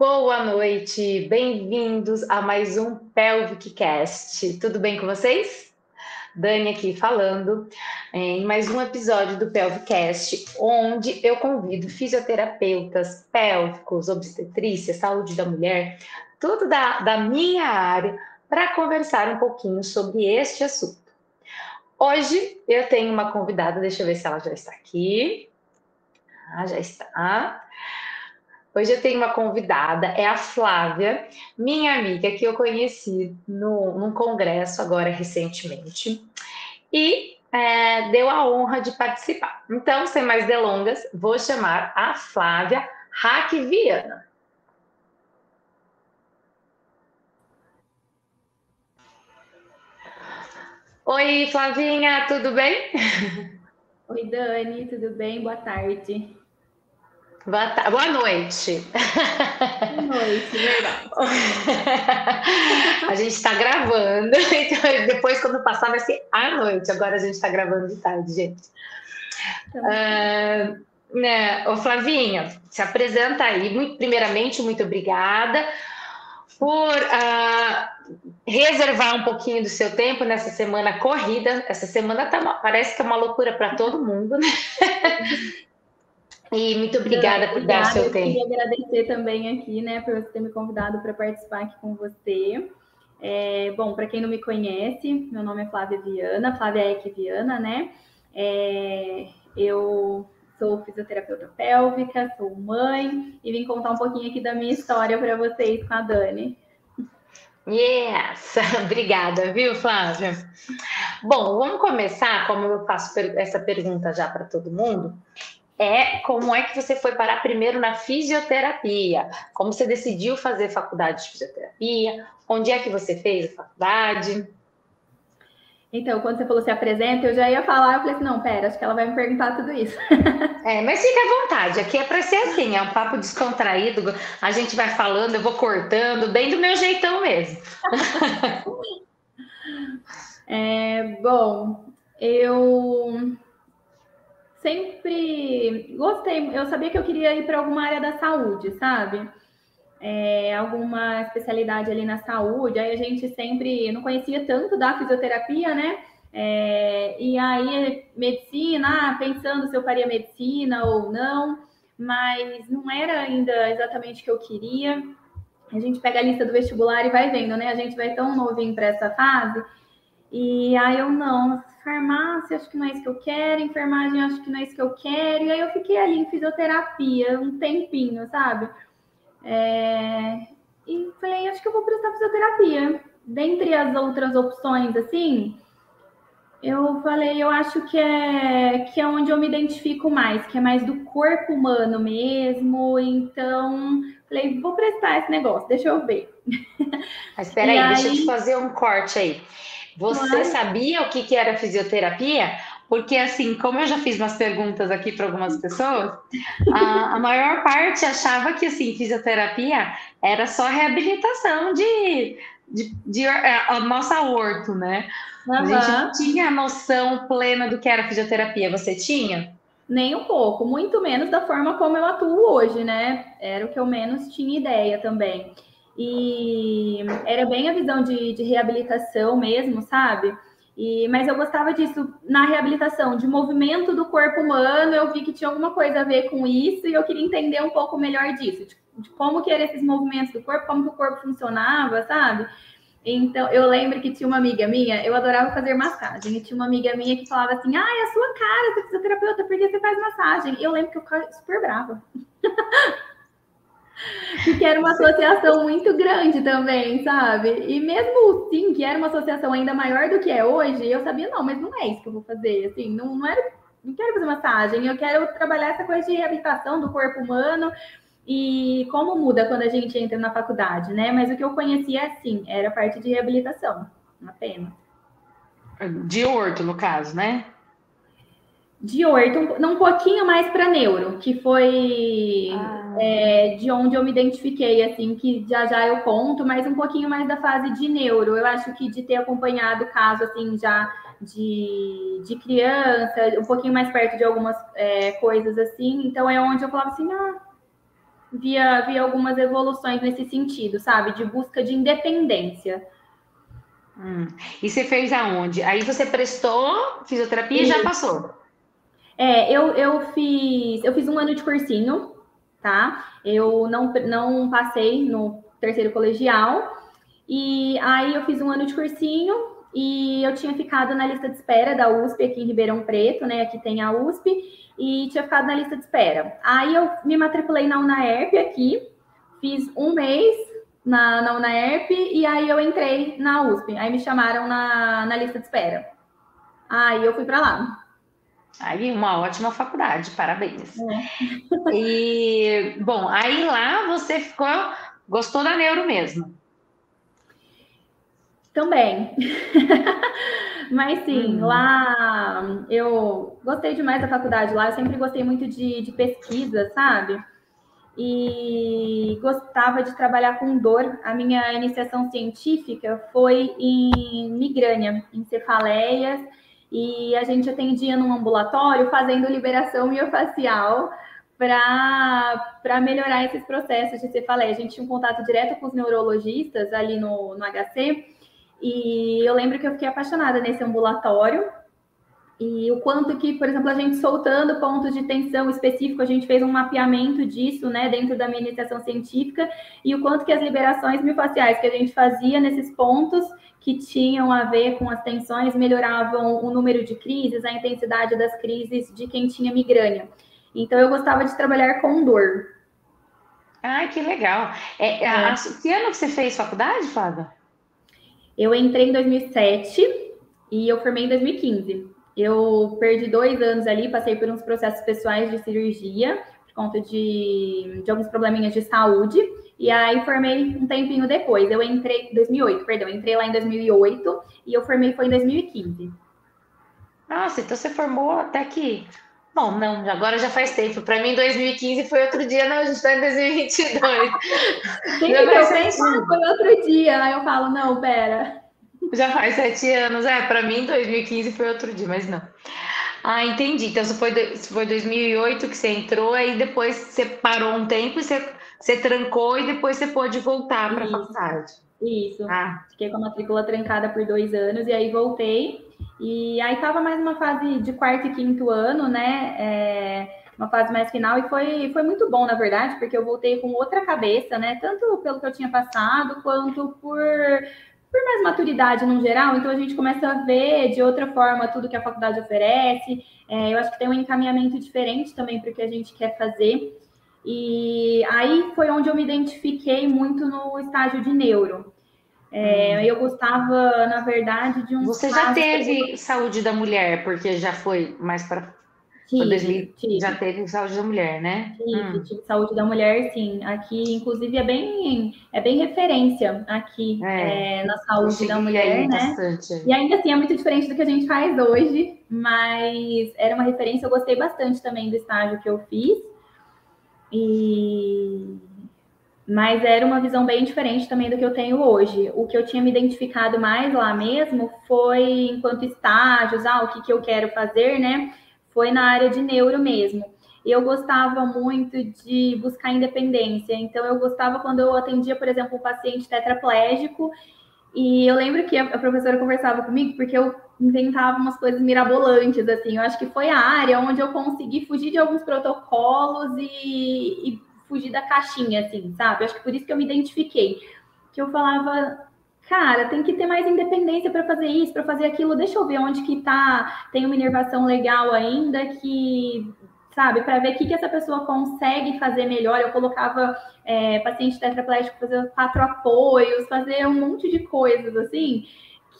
Boa noite, bem-vindos a mais um Pelvic Cast. Tudo bem com vocês? Dani aqui falando em mais um episódio do Pelvicast, onde eu convido fisioterapeutas pélvicos, obstetrícia, saúde da mulher, tudo da, da minha área, para conversar um pouquinho sobre este assunto. Hoje eu tenho uma convidada, deixa eu ver se ela já está aqui. Ah, já está. Hoje eu tenho uma convidada, é a Flávia, minha amiga, que eu conheci no, num congresso agora recentemente, e é, deu a honra de participar. Então, sem mais delongas, vou chamar a Flávia Hack Viana. Oi, Flavinha, tudo bem? Oi, Dani, tudo bem? Boa tarde. Boa, ta... Boa noite. Boa noite, verdade. a gente está gravando, então depois, quando passar, vai ser à noite. Agora a gente está gravando de tarde, gente. Uh, né, ô Flavinha, se apresenta aí. Muito, primeiramente, muito obrigada por uh, reservar um pouquinho do seu tempo nessa semana corrida. Essa semana tá, parece que é uma loucura para todo mundo, né? E muito obrigada por dar seu tempo. Eu queria agradecer também aqui, né, por você ter me convidado para participar aqui com você. É, bom, para quem não me conhece, meu nome é Flávia Viana, Flávia Eck Viana, né? É, eu sou fisioterapeuta pélvica, sou mãe e vim contar um pouquinho aqui da minha história para vocês com a Dani. Yes! Obrigada, viu, Flávia? Bom, vamos começar, como eu faço essa pergunta já para todo mundo, é como é que você foi parar primeiro na fisioterapia, como você decidiu fazer faculdade de fisioterapia, onde é que você fez a faculdade? Então, quando você falou se apresenta, eu já ia falar, eu falei assim, não, pera, acho que ela vai me perguntar tudo isso. é, mas fica à vontade, aqui é para ser assim, é um papo descontraído, a gente vai falando, eu vou cortando, bem do meu jeitão mesmo. é, bom, eu sempre gostei, eu sabia que eu queria ir para alguma área da saúde, sabe? É, alguma especialidade ali na saúde, aí a gente sempre não conhecia tanto da fisioterapia, né? É, e aí, medicina, ah, pensando se eu faria medicina ou não, mas não era ainda exatamente o que eu queria. A gente pega a lista do vestibular e vai vendo, né? A gente vai tão novinho para essa fase. E aí eu não, farmácia, acho que não é isso que eu quero, enfermagem, acho que não é isso que eu quero. E aí eu fiquei ali em fisioterapia um tempinho, sabe? É... E falei, acho que eu vou prestar fisioterapia. Dentre as outras opções, assim, eu falei, eu acho que é, que é onde eu me identifico mais, que é mais do corpo humano mesmo. Então, falei, vou prestar esse negócio, deixa eu ver. Mas espera aí, aí, deixa eu te fazer um corte aí. Você Mas... sabia o que, que era fisioterapia? Porque, assim, como eu já fiz umas perguntas aqui para algumas pessoas, a, a, maior parte achava que, assim, fisioterapia era só reabilitação de, de, de é, a nossa aorto, né? Uhum. A gente não tinha a noção plena do que era fisioterapia. Você tinha? Nem um pouco, muito menos da forma como eu atuo hoje, né? Era o que eu menos tinha ideia também. E era bem a visão de, de reabilitação mesmo, sabe? E, mas eu gostava disso na reabilitação, de movimento do corpo humano. Eu vi que tinha alguma coisa a ver com isso e eu queria entender um pouco melhor disso, de, de como que eram esses movimentos do corpo, como que o corpo funcionava, sabe? Então, eu lembro que tinha uma amiga minha, eu adorava fazer massagem, e tinha uma amiga minha que falava assim: Ah, é a sua cara, você é fisioterapeuta, porque você faz massagem? Eu lembro que eu ficava super brava. Porque era uma associação muito grande também, sabe? E mesmo sim, que era uma associação ainda maior do que é hoje, eu sabia, não, mas não é isso que eu vou fazer. Assim, não, não era. Não quero fazer massagem, eu quero trabalhar essa coisa de reabilitação do corpo humano e como muda quando a gente entra na faculdade, né? Mas o que eu conhecia, assim, era a parte de reabilitação, apenas. De orto, no caso, né? De orto, um, um pouquinho mais para neuro, que foi ah. é, de onde eu me identifiquei, assim, que já já eu conto, mas um pouquinho mais da fase de neuro. Eu acho que de ter acompanhado o caso, assim, já de, de criança, um pouquinho mais perto de algumas é, coisas assim, então é onde eu falava assim, ah, via, via algumas evoluções nesse sentido, sabe? De busca de independência. Hum. E você fez aonde? Aí você prestou fisioterapia e já passou? É, eu, eu fiz eu fiz um ano de cursinho, tá? Eu não, não passei no terceiro colegial. E aí eu fiz um ano de cursinho e eu tinha ficado na lista de espera da USP aqui em Ribeirão Preto, né? Aqui tem a USP, e tinha ficado na lista de espera. Aí eu me matriculei na UNAERP aqui, fiz um mês na, na UNAERP e aí eu entrei na USP. Aí me chamaram na, na lista de espera. Aí eu fui para lá. Aí, uma ótima faculdade, parabéns. É. E, bom, aí lá você ficou, gostou da neuro mesmo? Também. Mas sim, uhum. lá eu gostei demais da faculdade lá, eu sempre gostei muito de, de pesquisa, sabe? E gostava de trabalhar com dor. A minha iniciação científica foi em migrânia, em cefaleias, e a gente atendia num ambulatório fazendo liberação miofacial para melhorar esses processos de cefaleia. A gente tinha um contato direto com os neurologistas ali no, no HC e eu lembro que eu fiquei apaixonada nesse ambulatório. E o quanto que, por exemplo, a gente soltando pontos de tensão específico, a gente fez um mapeamento disso, né, dentro da minha iniciação científica, e o quanto que as liberações miofasciais que a gente fazia nesses pontos que tinham a ver com as tensões melhoravam o número de crises, a intensidade das crises de quem tinha migrânia. Então, eu gostava de trabalhar com dor. Ai, que legal. É, é. A, que ano que você fez faculdade, Flávia? Eu entrei em 2007 e eu formei em 2015. Eu perdi dois anos ali, passei por uns processos pessoais de cirurgia, por conta de, de alguns probleminhas de saúde. E aí formei um tempinho depois. Eu entrei em 2008, perdão, entrei lá em 2008 e eu formei foi em 2015. Nossa, então você formou até que Bom, não, agora já faz tempo. Para mim, 2015 foi outro dia, não, a gente está em 2022. Sim, já eu penso, foi outro dia. Aí eu falo, não, pera. Já faz sete anos. É, para mim, 2015 foi outro dia, mas não. Ah, entendi. Então, se foi, foi 2008 que você entrou, aí depois você parou um tempo, você, você trancou e depois você pôde voltar para a faculdade. Isso. Ah. Fiquei com a matrícula trancada por dois anos e aí voltei. E aí estava mais uma fase de quarto e quinto ano, né? É, uma fase mais final, e foi, foi muito bom, na verdade, porque eu voltei com outra cabeça, né? Tanto pelo que eu tinha passado, quanto por, por mais maturidade no geral. Então a gente começa a ver de outra forma tudo que a faculdade oferece. É, eu acho que tem um encaminhamento diferente também para o que a gente quer fazer. E aí foi onde eu me identifiquei muito no estágio de neuro. É, hum. Eu gostava, na verdade, de um. Você já teve saúde da mulher, porque já foi mais para. Tive, tive. Já teve saúde da mulher, né? Tive, hum. tive saúde da mulher, sim. Aqui, inclusive, é bem, é bem referência aqui é, é, na saúde da mulher, né? Bastante. E ainda assim é muito diferente do que a gente faz hoje, mas era uma referência, eu gostei bastante também do estágio que eu fiz. E mas era uma visão bem diferente também do que eu tenho hoje. O que eu tinha me identificado mais lá mesmo foi enquanto estágios, ah, o que, que eu quero fazer, né? Foi na área de neuro mesmo. Eu gostava muito de buscar independência. Então, eu gostava quando eu atendia, por exemplo, um paciente tetraplégico. E eu lembro que a professora conversava comigo porque eu inventava umas coisas mirabolantes, assim. Eu acho que foi a área onde eu consegui fugir de alguns protocolos e, e fugir da caixinha, assim, sabe? Acho que por isso que eu me identifiquei. Que eu falava, cara, tem que ter mais independência para fazer isso, para fazer aquilo. Deixa eu ver onde que tá, tem uma inervação legal ainda que sabe, para ver o que, que essa pessoa consegue fazer melhor. Eu colocava é, paciente tetraplégico fazer quatro apoios, fazer um monte de coisas assim,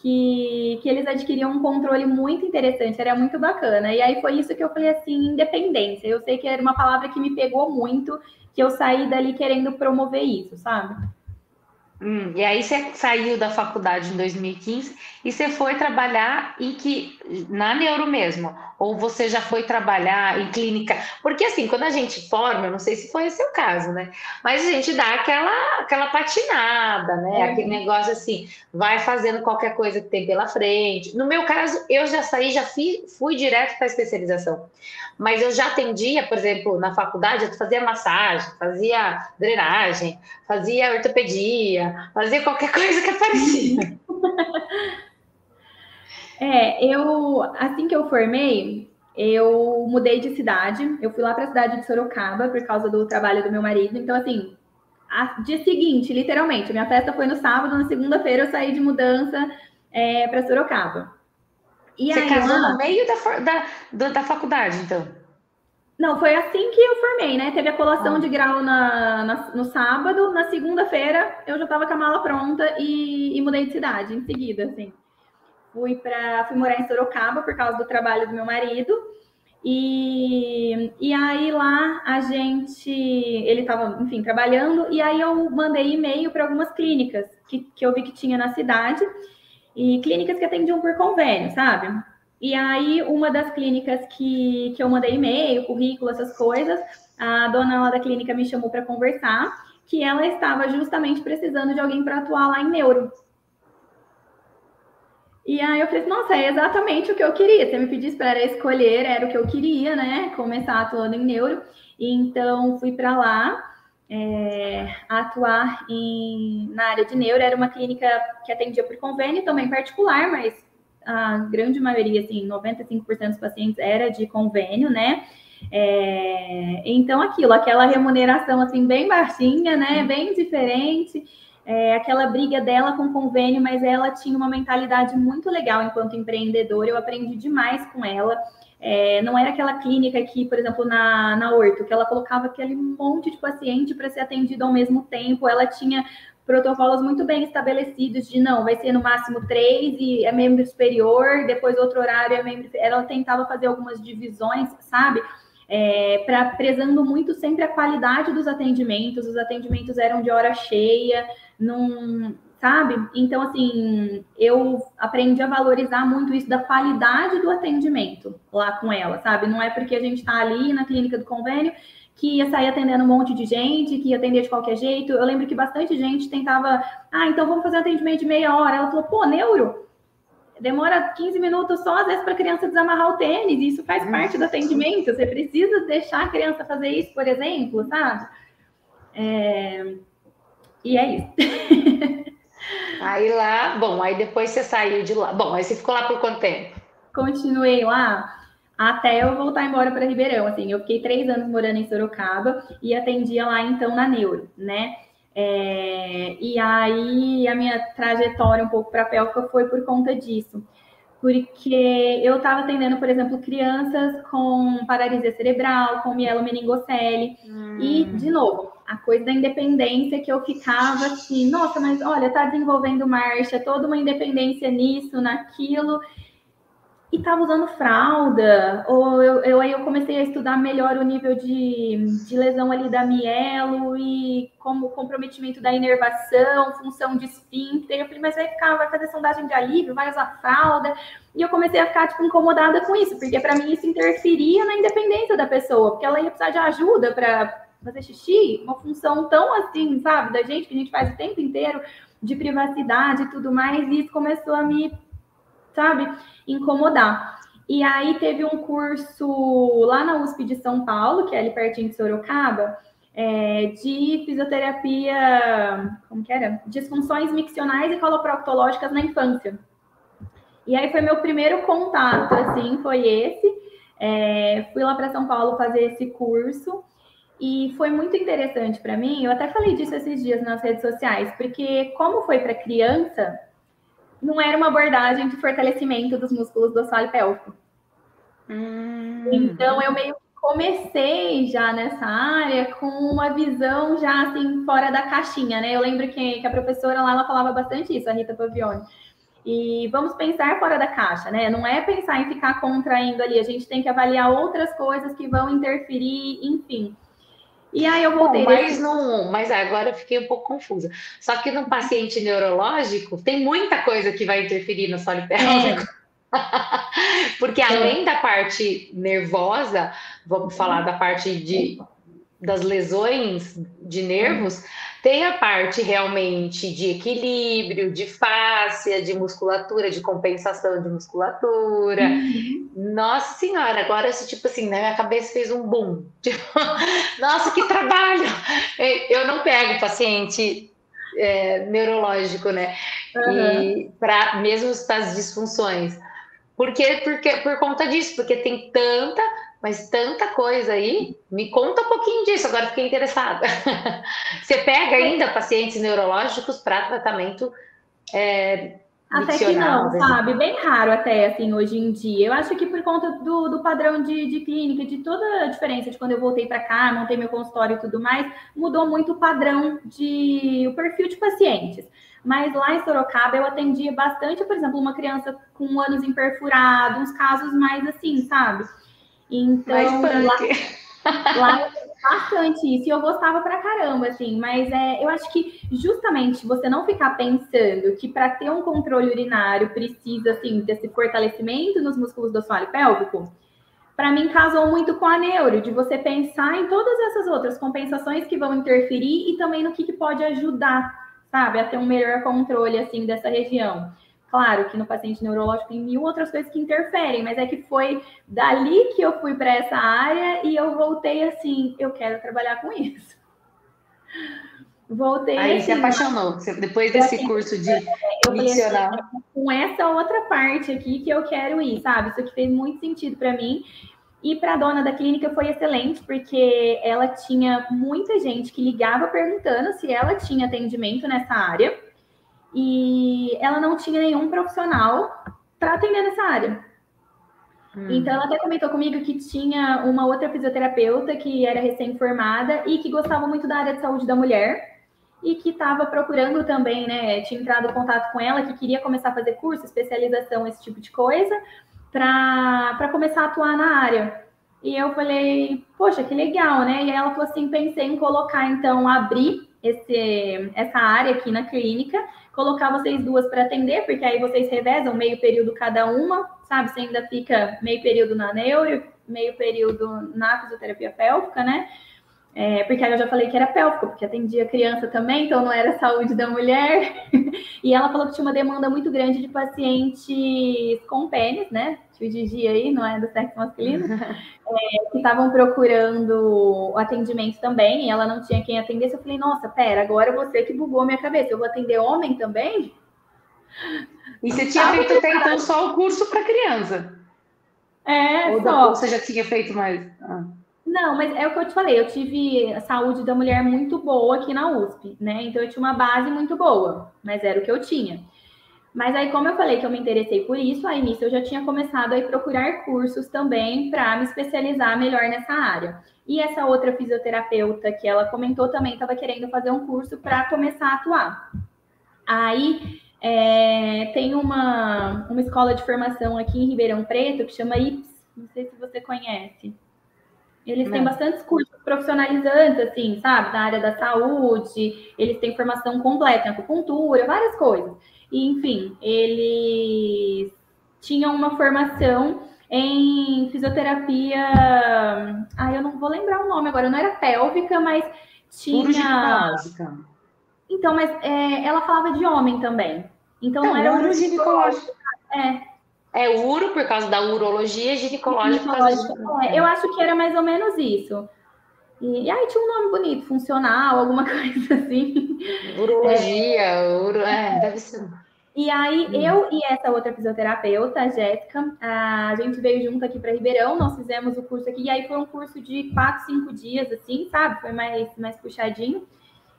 que, que eles adquiriam um controle muito interessante, era muito bacana. E aí foi isso que eu falei assim, independência. Eu sei que era uma palavra que me pegou muito que eu saí dali querendo promover isso, sabe? Hum, e aí você saiu da faculdade em 2015 e você foi trabalhar em que na neuro mesmo? Ou você já foi trabalhar em clínica? Porque assim, quando a gente forma, eu não sei se foi esse o caso, né? Mas a gente dá aquela aquela patinada, né? Uhum. Aquele negócio assim, vai fazendo qualquer coisa que tem pela frente. No meu caso, eu já saí, já fui, fui direto para a especialização. Mas eu já atendia, por exemplo, na faculdade, eu fazia massagem, fazia drenagem, fazia ortopedia, fazia qualquer coisa que aparecia. É, eu assim que eu formei, eu mudei de cidade. Eu fui lá para a cidade de Sorocaba por causa do trabalho do meu marido. Então, assim, a, dia seguinte, literalmente, minha festa foi no sábado, na segunda-feira eu saí de mudança é, para Sorocaba. E Você aí, casou no meio da, da, da faculdade, então? Não, foi assim que eu formei, né? Teve a colação ah. de grau na, na, no sábado, na segunda-feira eu já estava com a mala pronta e, e mudei de cidade em seguida, assim fui para fui morar em Sorocaba por causa do trabalho do meu marido. E, e aí lá a gente, ele estava, enfim, trabalhando, e aí eu mandei e-mail para algumas clínicas que, que eu vi que tinha na cidade, e clínicas que atendiam por convênio, sabe? E aí, uma das clínicas que, que eu mandei e-mail, currículo, essas coisas, a dona lá da clínica me chamou para conversar, que ela estava justamente precisando de alguém para atuar lá em neuro. E aí eu falei, nossa, é exatamente o que eu queria. Você me pedisse para escolher, era o que eu queria, né? Começar atuando em neuro. Então fui para lá é, atuar em, na área de neuro. Era uma clínica que atendia por convênio, também particular, mas a grande maioria, assim, 95% dos pacientes era de convênio, né? É, então aquilo, aquela remuneração assim bem baixinha, né? Bem diferente é, aquela briga dela com o convênio, mas ela tinha uma mentalidade muito legal enquanto empreendedora. Eu aprendi demais com ela. É, não era aquela clínica que, por exemplo, na, na Horto, que ela colocava aquele monte de paciente para ser atendido ao mesmo tempo. Ela tinha protocolos muito bem estabelecidos de não, vai ser no máximo três e é membro superior, depois outro horário é membro. Ela tentava fazer algumas divisões, sabe? É, pra, prezando muito sempre a qualidade dos atendimentos, os atendimentos eram de hora cheia, não, sabe? Então, assim, eu aprendi a valorizar muito isso da qualidade do atendimento lá com ela, sabe? Não é porque a gente está ali na clínica do convênio que ia sair atendendo um monte de gente, que ia atender de qualquer jeito. Eu lembro que bastante gente tentava, ah, então vamos fazer um atendimento de meia hora. Ela falou, pô, neuro, demora 15 minutos só, às vezes, para a criança desamarrar o tênis, e isso faz parte do atendimento. Você precisa deixar a criança fazer isso, por exemplo, sabe? É... E é isso. aí lá, bom, aí depois você saiu de lá. Bom, aí você ficou lá por quanto tempo? Continuei lá até eu voltar embora para Ribeirão. Assim, eu fiquei três anos morando em Sorocaba e atendia lá então na Neuro, né? É, e aí a minha trajetória um pouco para a foi por conta disso porque eu estava atendendo, por exemplo, crianças com paralisia cerebral, com mielomeningocele, hum. e, de novo, a coisa da independência que eu ficava assim, nossa, mas olha, tá desenvolvendo marcha, toda uma independência nisso, naquilo, e estava usando fralda, ou eu, eu, aí eu comecei a estudar melhor o nível de, de lesão ali da mielo e como comprometimento da inervação, função de esfíncter. Eu falei, mas vai ficar, vai fazer sondagem de alívio, vai usar fralda. E eu comecei a ficar tipo, incomodada com isso, porque para mim isso interferia na independência da pessoa, porque ela ia precisar de ajuda para fazer xixi, uma função tão assim, sabe, da gente, que a gente faz o tempo inteiro, de privacidade e tudo mais, e isso começou a me sabe, incomodar. E aí teve um curso lá na USP de São Paulo, que é ali pertinho de Sorocaba, é, de fisioterapia, como que era? Disfunções miccionais e coloproctológicas na infância. E aí foi meu primeiro contato, assim, foi esse. É, fui lá para São Paulo fazer esse curso e foi muito interessante para mim. Eu até falei disso esses dias nas redes sociais, porque como foi para criança, não era uma abordagem de fortalecimento dos músculos do assoalho pélvico. Hum. Então, eu meio que comecei já nessa área com uma visão já assim fora da caixinha, né? Eu lembro que, que a professora lá ela falava bastante isso, a Rita Pavione. E vamos pensar fora da caixa, né? Não é pensar em ficar contraindo ali, a gente tem que avaliar outras coisas que vão interferir, enfim. E aí eu voltei. Bom, mas, não, mas agora eu fiquei um pouco confusa. Só que no paciente neurológico tem muita coisa que vai interferir no solo pélvico. É. Porque além da parte nervosa, vamos falar da parte de, das lesões de nervos, tem a parte realmente de equilíbrio, de fáscia, de musculatura, de compensação de musculatura. Uhum. Nossa senhora, agora tipo assim, na minha cabeça fez um boom. Tipo, nossa, que trabalho! Eu não pego paciente é, neurológico, né? Uhum. E para mesmo as disfunções. Porque, porque por conta disso, porque tem tanta, mas tanta coisa aí. Me conta um pouquinho disso, agora fiquei interessada. Você pega ainda pacientes neurológicos para tratamento é, até que não, sabe? Bem raro até, assim, hoje em dia. Eu acho que por conta do, do padrão de, de clínica, de toda a diferença de quando eu voltei para cá, montei meu consultório e tudo mais, mudou muito o padrão de... o perfil de pacientes. Mas lá em Sorocaba eu atendia bastante, por exemplo, uma criança com ânus imperfurado, uns casos mais assim, sabe? Então, lá, lá bastante isso. E eu gostava pra caramba, assim. Mas é, eu acho que justamente você não ficar pensando que para ter um controle urinário precisa, assim, desse fortalecimento nos músculos do assoalho pélvico, para mim casou muito com a neuro, de você pensar em todas essas outras compensações que vão interferir e também no que, que pode ajudar sabe, a ter um melhor controle assim dessa região. Claro que no paciente neurológico tem mil outras coisas que interferem, mas é que foi dali que eu fui para essa área e eu voltei assim, eu quero trabalhar com isso. Voltei. Aí assim, se apaixonou, depois desse assim, curso de missionário. Assim, com essa outra parte aqui que eu quero ir, sabe? Isso aqui fez muito sentido para mim. E para a dona da clínica foi excelente, porque ela tinha muita gente que ligava perguntando se ela tinha atendimento nessa área. E ela não tinha nenhum profissional para atender nessa área. Hum. Então, ela até comentou comigo que tinha uma outra fisioterapeuta que era recém-formada e que gostava muito da área de saúde da mulher e que estava procurando também, né? Tinha entrado em contato com ela, que queria começar a fazer curso, especialização, esse tipo de coisa para começar a atuar na área. E eu falei, poxa, que legal, né? E ela falou assim: pensei em colocar, então, abrir esse, essa área aqui na clínica, colocar vocês duas para atender, porque aí vocês revezam meio período cada uma, sabe? Você ainda fica meio período na neuro, meio período na fisioterapia pélvica, né? É, porque aí eu já falei que era pélvico, porque atendia criança também, então não era saúde da mulher. e ela falou que tinha uma demanda muito grande de pacientes com pênis, né? Tio Gigi aí, não é do sexo masculino, é, que estavam procurando o atendimento também, e ela não tinha quem atendesse. Eu falei, nossa, pera, agora você que bugou minha cabeça, eu vou atender homem também? E você tinha feito até então só o curso para criança? É, Ou só. você já tinha feito mais? Ah. Não, mas é o que eu te falei, eu tive a saúde da mulher muito boa aqui na USP, né? Então eu tinha uma base muito boa, mas era o que eu tinha. Mas aí, como eu falei que eu me interessei por isso, aí nisso eu já tinha começado a procurar cursos também para me especializar melhor nessa área. E essa outra fisioterapeuta que ela comentou também estava querendo fazer um curso para começar a atuar. Aí é, tem uma, uma escola de formação aqui em Ribeirão Preto que chama IPS, não sei se você conhece. Eles têm bastantes cursos profissionalizantes, assim, sabe? Na área da saúde, eles têm formação completa em acupuntura, várias coisas. E, enfim, eles tinham uma formação em fisioterapia. Ah, eu não vou lembrar o nome agora, não era pélvica, mas tinha. Então, mas é, ela falava de homem também. Então não, não era ginecológico. É, é uro por causa da urologia, ginecológica de... é, Eu acho que era mais ou menos isso. E, e aí tinha um nome bonito, funcional, alguma coisa assim. Urologia, é, uro, é, deve ser. E aí, hum. eu e essa outra fisioterapeuta, a Jéssica, a gente veio junto aqui para Ribeirão, nós fizemos o curso aqui, e aí foi um curso de quatro, cinco dias, assim, sabe? Foi mais, mais puxadinho.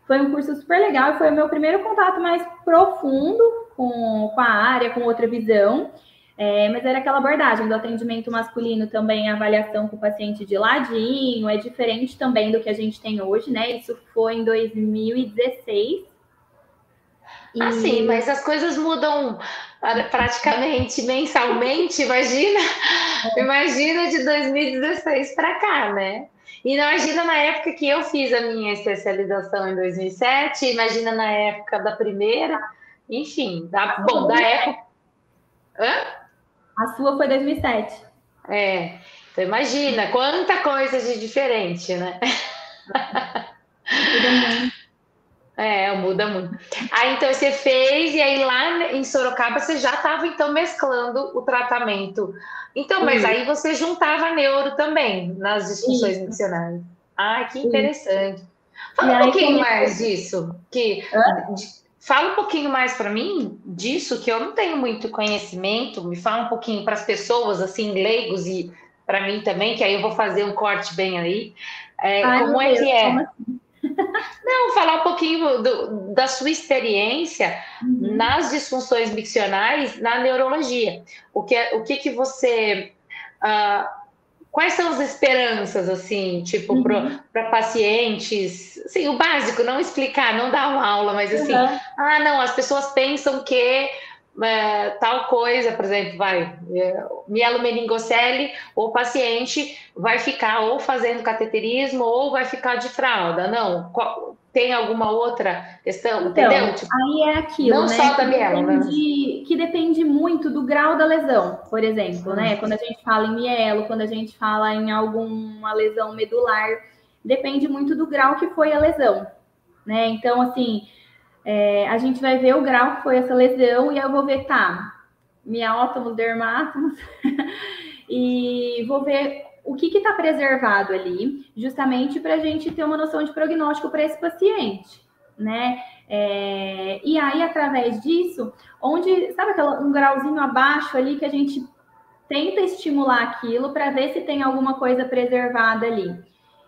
Foi um curso super legal, foi o meu primeiro contato mais profundo com, com a área, com outra visão. É, mas era aquela abordagem do atendimento masculino também, a avaliação com o paciente de ladinho, é diferente também do que a gente tem hoje, né? Isso foi em 2016. E... Ah, sim, mas as coisas mudam praticamente mensalmente, imagina, é. imagina de 2016 para cá, né? E imagina na época que eu fiz a minha especialização em 2007, imagina na época da primeira, enfim, da, bom, da época. Hã? A sua foi 2007. É, então imagina quanta coisa de diferente, né? É, muda muito. Aí então você fez, e aí lá em Sorocaba você já estava então mesclando o tratamento. Então, mas aí você juntava neuro também nas discussões missionárias. Ah, que interessante. Fala um pouquinho mais disso. Que, de, fala um pouquinho mais para mim disso, que eu não tenho muito conhecimento. Me fala um pouquinho para as pessoas, assim, leigos e para mim também, que aí eu vou fazer um corte bem aí. É, Ai, como é Deus, que é? Assim? Não, falar um pouquinho do, da sua experiência uhum. nas disfunções miccionais na neurologia. O que, o que, que você. Uh, quais são as esperanças, assim, tipo, uhum. para pacientes? Assim, o básico, não explicar, não dar uma aula, mas assim, uhum. ah, não, as pessoas pensam que é, tal coisa, por exemplo, vai, é, mielomeningocele, o paciente vai ficar ou fazendo cateterismo ou vai ficar de fralda. Não, qual, tem alguma outra questão, então, entendeu? Tipo, aí é aquilo, não né? só da mielo, né? Que depende muito do grau da lesão, por exemplo, né? Quando a gente fala em mielo, quando a gente fala em alguma lesão medular, depende muito do grau que foi a lesão, né? Então, assim, é, a gente vai ver o grau que foi essa lesão e eu vou ver, tá, miótomos, dermátomos, e vou ver o que está preservado ali, justamente para a gente ter uma noção de prognóstico para esse paciente, né? É, e aí, através disso, onde, sabe aquela, um grauzinho abaixo ali que a gente tenta estimular aquilo para ver se tem alguma coisa preservada ali.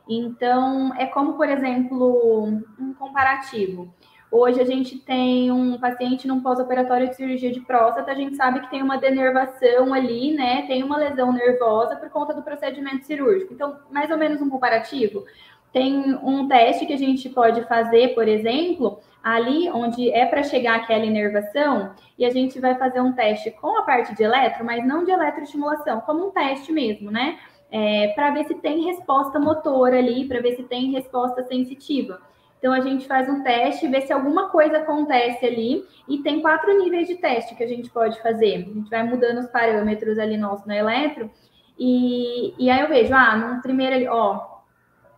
Então, é como, por exemplo, um comparativo. Hoje a gente tem um paciente num pós-operatório de cirurgia de próstata, a gente sabe que tem uma denervação ali, né? Tem uma lesão nervosa por conta do procedimento cirúrgico. Então, mais ou menos um comparativo. Tem um teste que a gente pode fazer, por exemplo, ali onde é para chegar aquela inervação, e a gente vai fazer um teste com a parte de eletro, mas não de eletroestimulação, como um teste mesmo, né? É, para ver se tem resposta motora ali, para ver se tem resposta sensitiva. Então a gente faz um teste, vê se alguma coisa acontece ali, e tem quatro níveis de teste que a gente pode fazer. A gente vai mudando os parâmetros ali nosso no eletro, e, e aí eu vejo, ah, no primeiro ali, ó,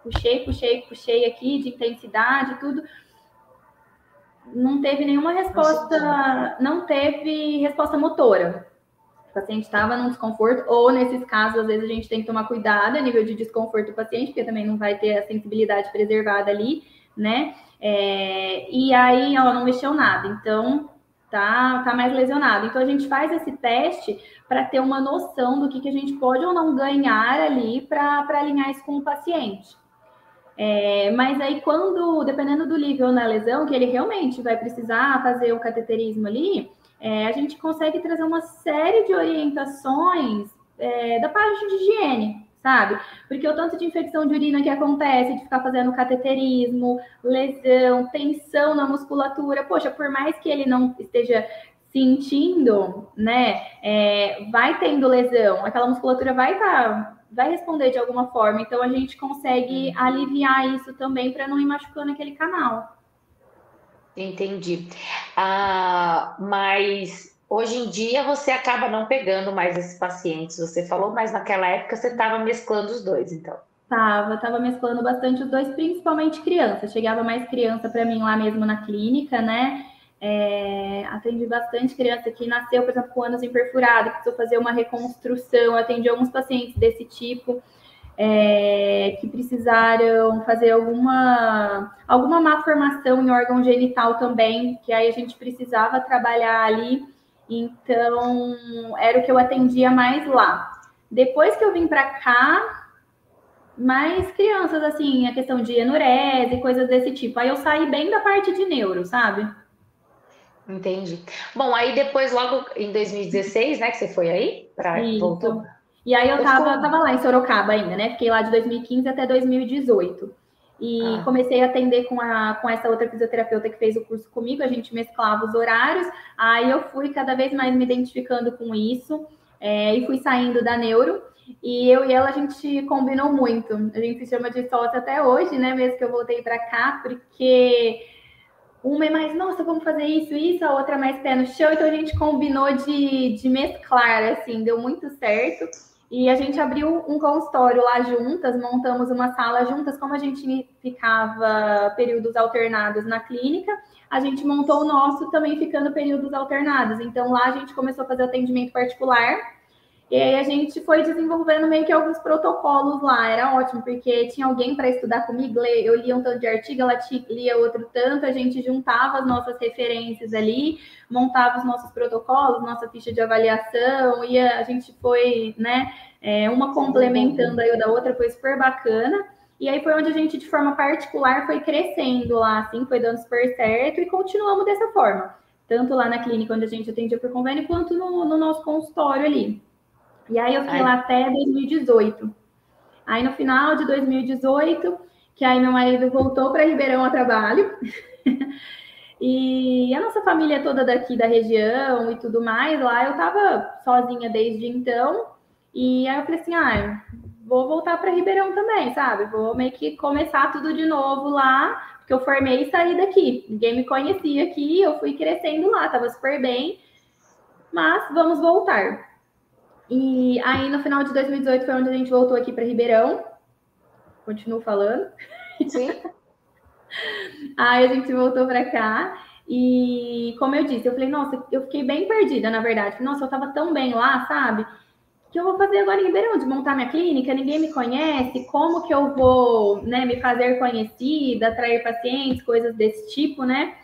puxei, puxei, puxei aqui de intensidade, tudo. Não teve nenhuma resposta, não teve resposta motora. O paciente estava num desconforto, ou nesses casos, às vezes a gente tem que tomar cuidado a nível de desconforto do paciente, porque também não vai ter a sensibilidade preservada ali né? É, e aí ela não mexeu nada, então tá, tá mais lesionado. Então a gente faz esse teste para ter uma noção do que, que a gente pode ou não ganhar ali para alinhar isso com o paciente. É, mas aí, quando, dependendo do nível na lesão, que ele realmente vai precisar fazer o cateterismo ali, é, a gente consegue trazer uma série de orientações é, da parte de higiene, sabe? Porque o tanto de infecção de urina que acontece, de ficar fazendo cateterismo, lesão, tensão na musculatura, poxa, por mais que ele não esteja sentindo, né, é, vai tendo lesão, aquela musculatura vai estar, tá, vai responder de alguma forma, então a gente consegue aliviar isso também para não ir machucando aquele canal. Entendi. Ah, mas Hoje em dia você acaba não pegando mais esses pacientes, você falou, mas naquela época você estava mesclando os dois, então. Tava, tava mesclando bastante os dois, principalmente criança. Chegava mais criança para mim lá mesmo na clínica, né? É, atendi bastante criança que nasceu, por exemplo, com anos imperfurados, precisou fazer uma reconstrução. Atendi alguns pacientes desse tipo é, que precisaram fazer alguma, alguma malformação em órgão genital também, que aí a gente precisava trabalhar ali então, era o que eu atendia mais lá. Depois que eu vim para cá, mais crianças, assim, a questão de enurese, coisas desse tipo. Aí eu saí bem da parte de neuro, sabe? Entendi. Bom, aí depois, logo em 2016, né, que você foi aí? Pra, voltou. E aí eu tava, tava lá em Sorocaba ainda, né? Fiquei lá de 2015 até 2018. E ah. comecei a atender com, a, com essa outra fisioterapeuta que fez o curso comigo, a gente mesclava os horários, aí eu fui cada vez mais me identificando com isso, é, e fui saindo da neuro, E eu e ela, a gente combinou muito. A gente se chama de sócia até hoje, né? Mesmo que eu voltei para cá, porque uma é mais, nossa, vamos fazer isso, isso, a outra é mais pé no chão. Então a gente combinou de, de mesclar, assim, deu muito certo. E a gente abriu um consultório lá juntas, montamos uma sala juntas, como a gente ficava períodos alternados na clínica, a gente montou o nosso também ficando períodos alternados. Então lá a gente começou a fazer atendimento particular e aí a gente foi desenvolvendo meio que alguns protocolos lá, era ótimo, porque tinha alguém para estudar comigo, eu lia um tanto de artigo, ela lia outro tanto, a gente juntava as nossas referências ali, montava os nossos protocolos, nossa ficha de avaliação, e a gente foi, né, é, uma complementando aí da outra, foi super bacana. E aí foi onde a gente, de forma particular, foi crescendo lá, assim, foi dando super certo e continuamos dessa forma. Tanto lá na clínica onde a gente atendia por convênio, quanto no, no nosso consultório ali. E aí eu fiquei lá até 2018. Aí no final de 2018, que aí meu marido voltou para Ribeirão a trabalho. e a nossa família toda daqui da região e tudo mais, lá eu estava sozinha desde então. E aí eu falei assim: ah, vou voltar para Ribeirão também, sabe? Vou meio que começar tudo de novo lá, porque eu formei e saí daqui. Ninguém me conhecia aqui, eu fui crescendo lá, estava super bem. Mas vamos voltar. E aí, no final de 2018, foi onde a gente voltou aqui para Ribeirão. Continuo falando. Sim. aí a gente voltou para cá. E como eu disse, eu falei, nossa, eu fiquei bem perdida, na verdade. Nossa, eu tava tão bem lá, sabe? O que eu vou fazer agora em Ribeirão? De montar minha clínica, ninguém me conhece, como que eu vou né, me fazer conhecida, atrair pacientes, coisas desse tipo, né?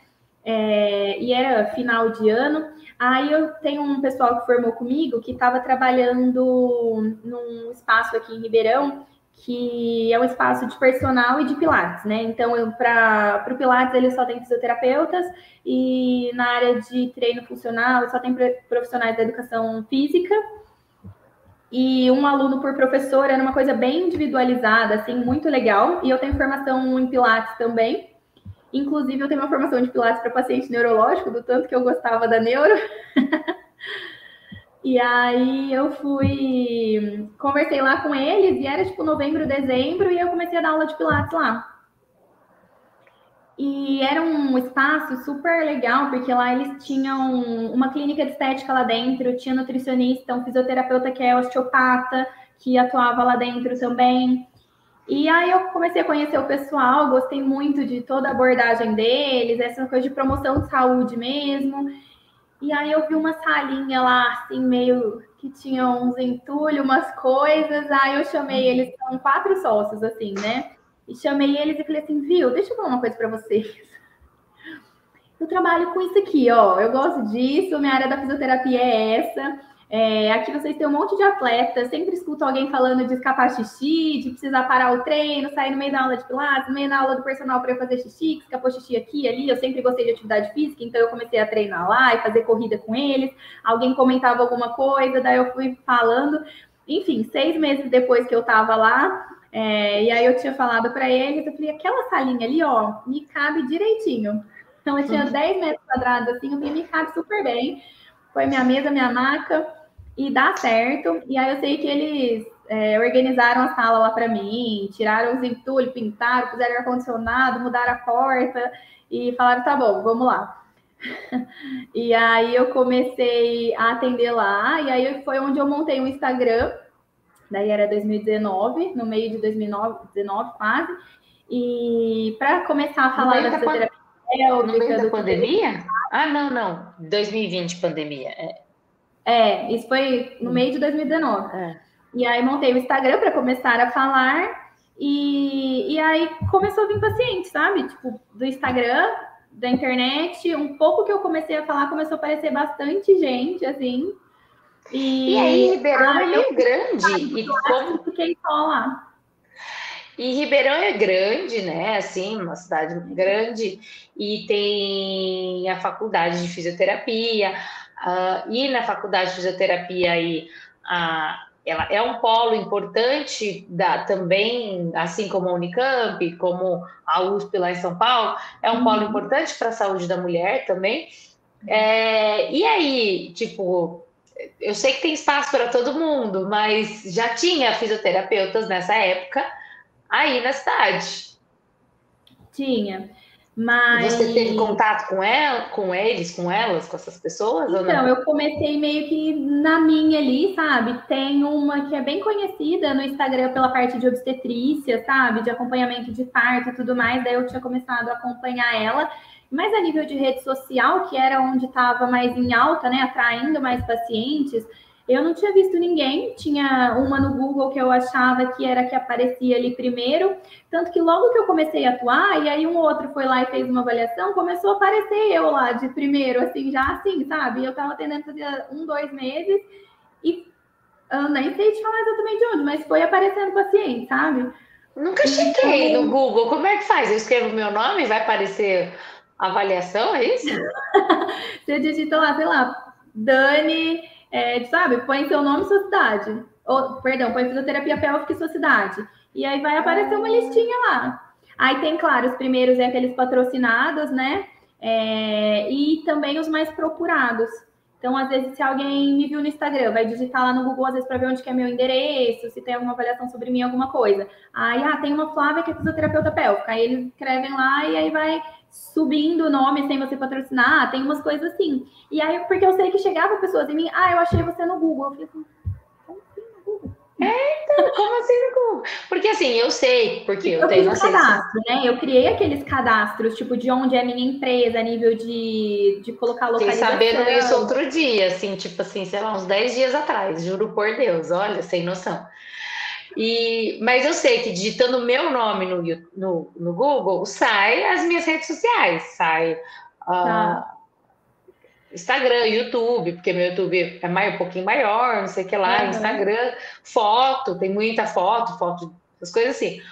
É, e era final de ano. Aí eu tenho um pessoal que formou comigo que estava trabalhando num espaço aqui em Ribeirão, que é um espaço de personal e de pilates, né? Então, para o pilates ele só tem fisioterapeutas e na área de treino funcional só tem profissionais da educação física e um aluno por professor, era uma coisa bem individualizada, assim, muito legal. E eu tenho formação em pilates também. Inclusive, eu tenho uma formação de pilates para paciente neurológico, do tanto que eu gostava da neuro. e aí eu fui, conversei lá com eles, e era tipo novembro, dezembro, e eu comecei a dar aula de pilates lá. E era um espaço super legal, porque lá eles tinham uma clínica de estética lá dentro, tinha nutricionista, um fisioterapeuta que é osteopata, que atuava lá dentro também. E aí eu comecei a conhecer o pessoal, gostei muito de toda a abordagem deles, essa coisa de promoção de saúde mesmo. E aí eu vi uma salinha lá, assim, meio que tinha uns entulhos, umas coisas. Aí eu chamei eles, são quatro sócios, assim, né? E chamei eles e falei assim, viu, deixa eu falar uma coisa para vocês. Eu trabalho com isso aqui, ó. Eu gosto disso, minha área da fisioterapia é essa. É, aqui vocês têm um monte de atletas, sempre escuto alguém falando de escapar xixi, de precisar parar o treino, sair no meio da aula de pilates, no meio da aula do personal para fazer xixi, que escapou xixi aqui ali. Eu sempre gostei de atividade física, então eu comecei a treinar lá e fazer corrida com eles. Alguém comentava alguma coisa, daí eu fui falando. Enfim, seis meses depois que eu tava lá, é, e aí eu tinha falado para eles, eu falei, aquela salinha ali, ó, me cabe direitinho. Então eu tinha 10 metros quadrados assim, eu falei, me cabe super bem. Foi minha mesa, minha maca e dá certo. E aí eu sei que eles é, organizaram a sala lá para mim, tiraram os entulhos, pintaram, puseram ar-condicionado, mudaram a porta e falaram: tá bom, vamos lá. e aí eu comecei a atender lá, e aí foi onde eu montei um Instagram, daí era 2019, no meio de 2019 quase, e para começar a falar da pélvica... No meio da pandemia? Ah, não, não, 2020 pandemia, é. É, isso foi no meio de 2019. É. E aí montei o Instagram para começar a falar. E, e aí começou a vir paciente, sabe? Tipo, do Instagram, da internet, um pouco que eu comecei a falar, começou a aparecer bastante gente, assim. E, e aí, Ribeirão é meio grande. E como... Fiquei só lá. E Ribeirão é grande, né? Assim, uma cidade grande, e tem a faculdade de fisioterapia, Uh, e na faculdade de fisioterapia aí, ela é um polo importante da, também, assim como a Unicamp, como a USP lá em São Paulo, é um uhum. polo importante para a saúde da mulher também. É, e aí, tipo, eu sei que tem espaço para todo mundo, mas já tinha fisioterapeutas nessa época aí na cidade. Tinha. Mas... Você teve contato com ela, com eles, com elas, com essas pessoas? Então, eu comecei meio que na minha ali, sabe? Tem uma que é bem conhecida no Instagram pela parte de obstetrícia, sabe? De acompanhamento de parto e tudo mais. Daí eu tinha começado a acompanhar ela. Mas a nível de rede social, que era onde estava mais em alta, né? Atraindo mais pacientes, eu não tinha visto ninguém, tinha uma no Google que eu achava que era que aparecia ali primeiro, tanto que logo que eu comecei a atuar, e aí um outro foi lá e fez uma avaliação, começou a aparecer eu lá de primeiro, assim, já assim, sabe? Eu tava atendendo fazia um, dois meses, e eu nem sei te falar exatamente de onde, mas foi aparecendo paciente, sabe? Nunca cheguei então... no Google, como é que faz? Eu escrevo meu nome e vai aparecer avaliação, é isso? Você digita lá, sei lá, Dani é, sabe, põe seu nome e sua cidade. Ou, perdão, põe fisioterapia pélvica e sua cidade. E aí vai aparecer uma listinha lá. Aí tem, claro, os primeiros é aqueles patrocinados, né? É, e também os mais procurados. Então, às vezes, se alguém me viu no Instagram, vai digitar lá no Google, às vezes, para ver onde que é meu endereço, se tem alguma avaliação sobre mim, alguma coisa. Aí, ah, tem uma Flávia que é fisioterapeuta pélvica. Aí eles escrevem lá e aí vai subindo o nome sem você patrocinar, tem umas coisas assim. E aí, porque eu sei que chegava pessoas em mim, ah, eu achei você no Google. Eu falei assim, como assim no Google? É, então, como assim no Google? Porque assim, eu sei, porque eu, eu tenho fiz cadastro, né? Eu criei aqueles cadastros, tipo, de onde é a minha empresa, a nível de, de colocar localização. Fiquei sabendo isso outro dia, assim, tipo assim, sei lá, uns 10 dias atrás, juro por Deus, olha, sem noção. E, mas eu sei que digitando meu nome no, no, no Google, sai as minhas redes sociais, sai uh, Instagram, YouTube, porque meu YouTube é mais, um pouquinho maior, não sei o que lá, uhum. Instagram, foto, tem muita foto, foto, as coisas assim.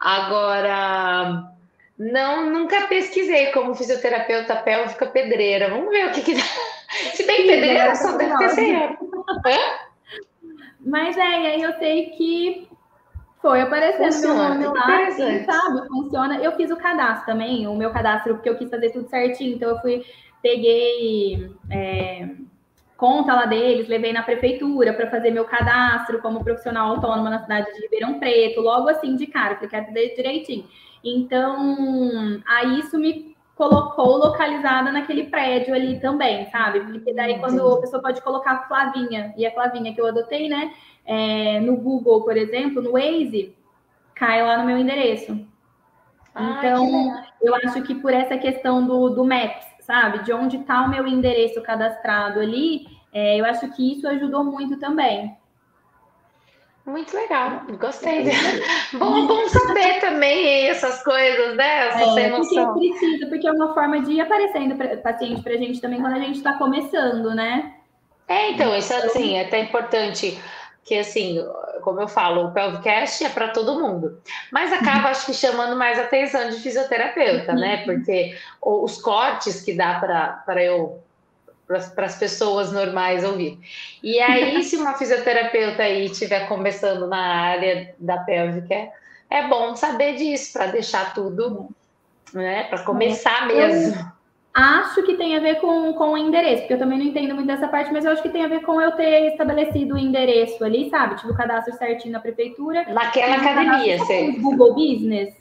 Agora, não, nunca pesquisei como fisioterapeuta pélvica pedreira. Vamos ver o que, que dá. Se tem pedreira, só deve ter ser. Mas é, e aí eu sei que foi aparecendo Funciona, meu nome lá, assim, sabe? Funciona. Eu fiz o cadastro também, o meu cadastro, porque eu quis fazer tudo certinho. Então, eu fui, peguei é, conta lá deles, levei na prefeitura para fazer meu cadastro como profissional autônoma na cidade de Ribeirão Preto, logo assim de cara, porque quero fazer direitinho. Então, aí isso me colocou localizada naquele prédio ali também, sabe? Porque daí quando a pessoa pode colocar Flavinha, e a Flavinha que eu adotei, né? É, no Google, por exemplo, no Waze, cai lá no meu endereço. Ah, então, eu acho que por essa questão do, do Maps, sabe, de onde está o meu endereço cadastrado ali, é, eu acho que isso ajudou muito também. Muito legal, gostei. bom, bom saber também essas coisas, né? Essa é, porque precisa, porque é uma forma de ir aparecendo pra, paciente para a gente também quando a gente está começando, né? É, então, isso assim, é até importante que assim, como eu falo, o Pelvicast é para todo mundo, mas acaba acho que chamando mais atenção de fisioterapeuta, né? Uhum. Porque os cortes que dá para eu para as pessoas normais ouvir. E aí, se uma fisioterapeuta aí estiver começando na área da pélvica, é bom saber disso para deixar tudo, né? Para começar mesmo. Acho que tem a ver com, com o endereço, porque eu também não entendo muito dessa parte, mas eu acho que tem a ver com eu ter estabelecido o endereço ali, sabe? Tipo, o cadastro certinho na prefeitura. Naquela academia, você. Google Business.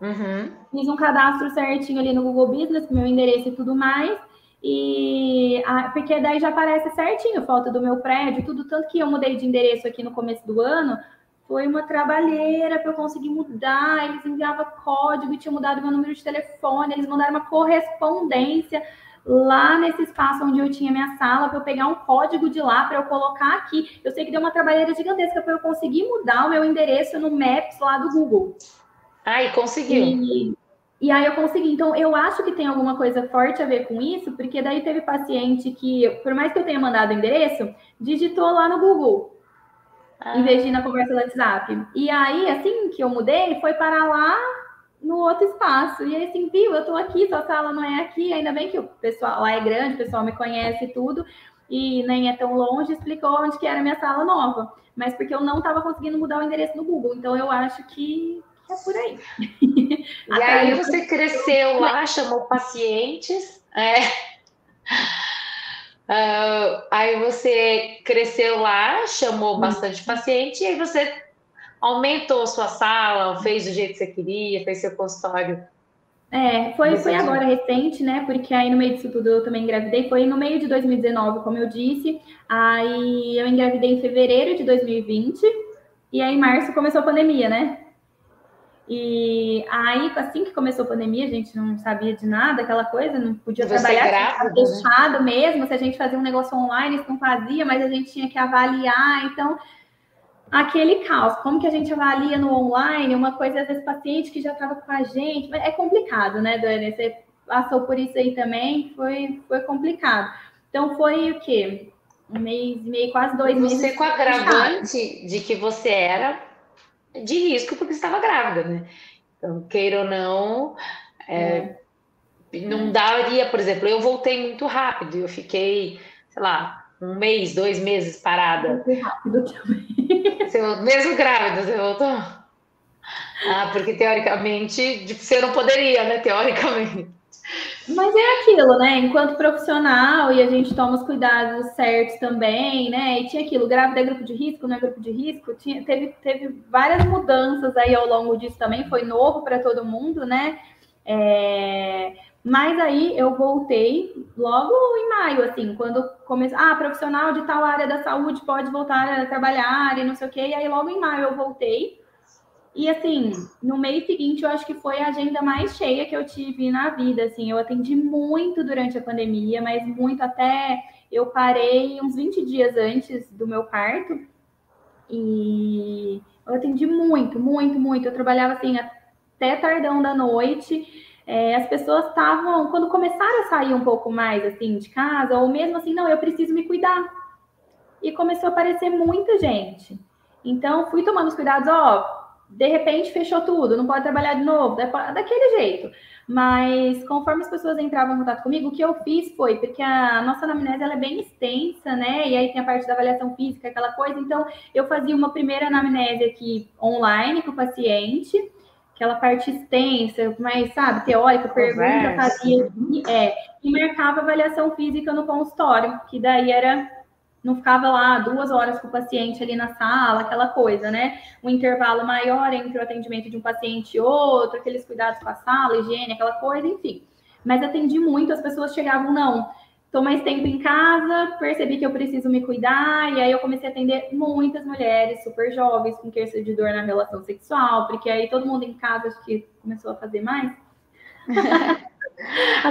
Uhum. Fiz um cadastro certinho ali no Google Business, meu endereço e tudo mais. E a, porque daí já aparece certinho foto do meu prédio, tudo. Tanto que eu mudei de endereço aqui no começo do ano, foi uma trabalheira para eu conseguir mudar. Eles enviavam código e tinham mudado meu número de telefone. Eles mandaram uma correspondência lá nesse espaço onde eu tinha minha sala para eu pegar um código de lá para eu colocar aqui. Eu sei que deu uma trabalheira gigantesca para eu conseguir mudar o meu endereço no Maps lá do Google. E conseguiu. E, e aí eu consegui. Então, eu acho que tem alguma coisa forte a ver com isso, porque daí teve paciente que, por mais que eu tenha mandado o endereço, digitou lá no Google ah. em vez de ir na conversa do WhatsApp. E aí, assim que eu mudei, foi para lá no outro espaço. E aí, assim, viu, eu tô aqui, sua sala não é aqui, ainda bem que o pessoal lá é grande, o pessoal me conhece e tudo, e nem é tão longe, explicou onde que era a minha sala nova. Mas porque eu não estava conseguindo mudar o endereço no Google. Então eu acho que é por aí. E aí você cresceu lá, chamou pacientes. É. Uh, aí você cresceu lá, chamou bastante paciente, e aí você aumentou sua sala, fez do jeito que você queria, fez seu consultório. É, foi, foi agora recente, né? Porque aí no meio disso tudo eu também engravidei. Foi no meio de 2019, como eu disse. Aí eu engravidei em fevereiro de 2020. E aí em março começou a pandemia, né? E aí, assim que começou a pandemia, a gente não sabia de nada, aquela coisa, não podia Você trabalhar, grávida, né? fechado né? mesmo. Se a gente fazia um negócio online, isso não fazia, mas a gente tinha que avaliar. Então, aquele caos. Como que a gente avalia no online uma coisa, às vezes, paciente que já estava com a gente. É complicado, né, Dani? Você passou por isso aí também, foi, foi complicado. Então, foi o quê? Um mês e meio, quase dois você meses. Você com agravante de que você era de risco porque estava grávida, né? Então, queira ou não, é, é. não daria, por exemplo, eu voltei muito rápido, eu fiquei, sei lá, um mês, dois meses parada. Muito rápido também. Você, mesmo grávida, você voltou? Ah, porque teoricamente você não poderia, né? Teoricamente. Mas é aquilo, né? Enquanto profissional, e a gente toma os cuidados certos também, né? E tinha aquilo, grávida é grupo de risco, não é grupo de risco. Tinha, teve, teve várias mudanças aí ao longo disso também, foi novo para todo mundo, né? É... Mas aí eu voltei logo em maio, assim, quando comecei. Ah, profissional de tal área da saúde pode voltar a trabalhar e não sei o quê. E aí logo em maio eu voltei. E assim, no mês seguinte, eu acho que foi a agenda mais cheia que eu tive na vida. Assim, eu atendi muito durante a pandemia, mas muito até eu parei uns 20 dias antes do meu parto. E eu atendi muito, muito, muito. Eu trabalhava assim até tardão da noite é, as pessoas estavam, quando começaram a sair um pouco mais assim de casa, ou mesmo assim, não, eu preciso me cuidar. E começou a aparecer muita gente. Então, fui tomando os cuidados, ó, de repente fechou tudo, não pode trabalhar de novo, daquele jeito. Mas conforme as pessoas entravam em contato comigo, o que eu fiz foi, porque a nossa anamnese ela é bem extensa, né? E aí tem a parte da avaliação física, aquela coisa. Então, eu fazia uma primeira anamnese aqui online com o paciente, aquela parte extensa, mais, sabe, teórica, pergunta, fazia, é, e marcava avaliação física no consultório, que daí era, não ficava lá duas horas com o paciente ali na sala, aquela coisa, né? Um intervalo maior entre o atendimento de um paciente e outro, aqueles cuidados com a sala, higiene, aquela coisa, enfim. Mas atendi muito, as pessoas chegavam, não, Estou mais tempo em casa, percebi que eu preciso me cuidar, e aí eu comecei a atender muitas mulheres super jovens com queixa de dor na relação sexual, porque aí todo mundo em casa acho que começou a fazer mais.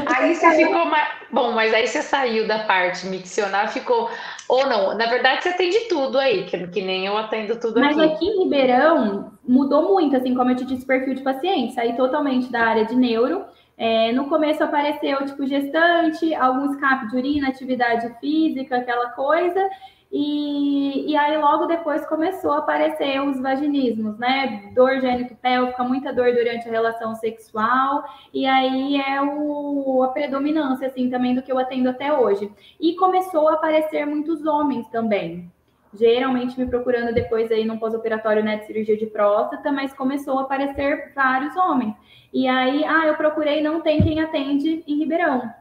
aí você ficou mais. Bom, mas aí você saiu da parte miccional, ficou. Ou não, na verdade você atende tudo aí, que, que nem eu atendo tudo mas aqui. Mas aqui em Ribeirão mudou muito, assim, como eu te disse, perfil de paciente. Saí totalmente da área de neuro é, no começo apareceu tipo gestante, algum escape de urina, atividade física, aquela coisa, e, e aí logo depois começou a aparecer os vaginismos, né? Dor gênito-pélvica, muita dor durante a relação sexual, e aí é o, a predominância, assim, também do que eu atendo até hoje. E começou a aparecer muitos homens também, geralmente me procurando depois aí no pós-operatório né, de cirurgia de próstata, mas começou a aparecer vários homens. E aí, ah, eu procurei, não tem quem atende em Ribeirão.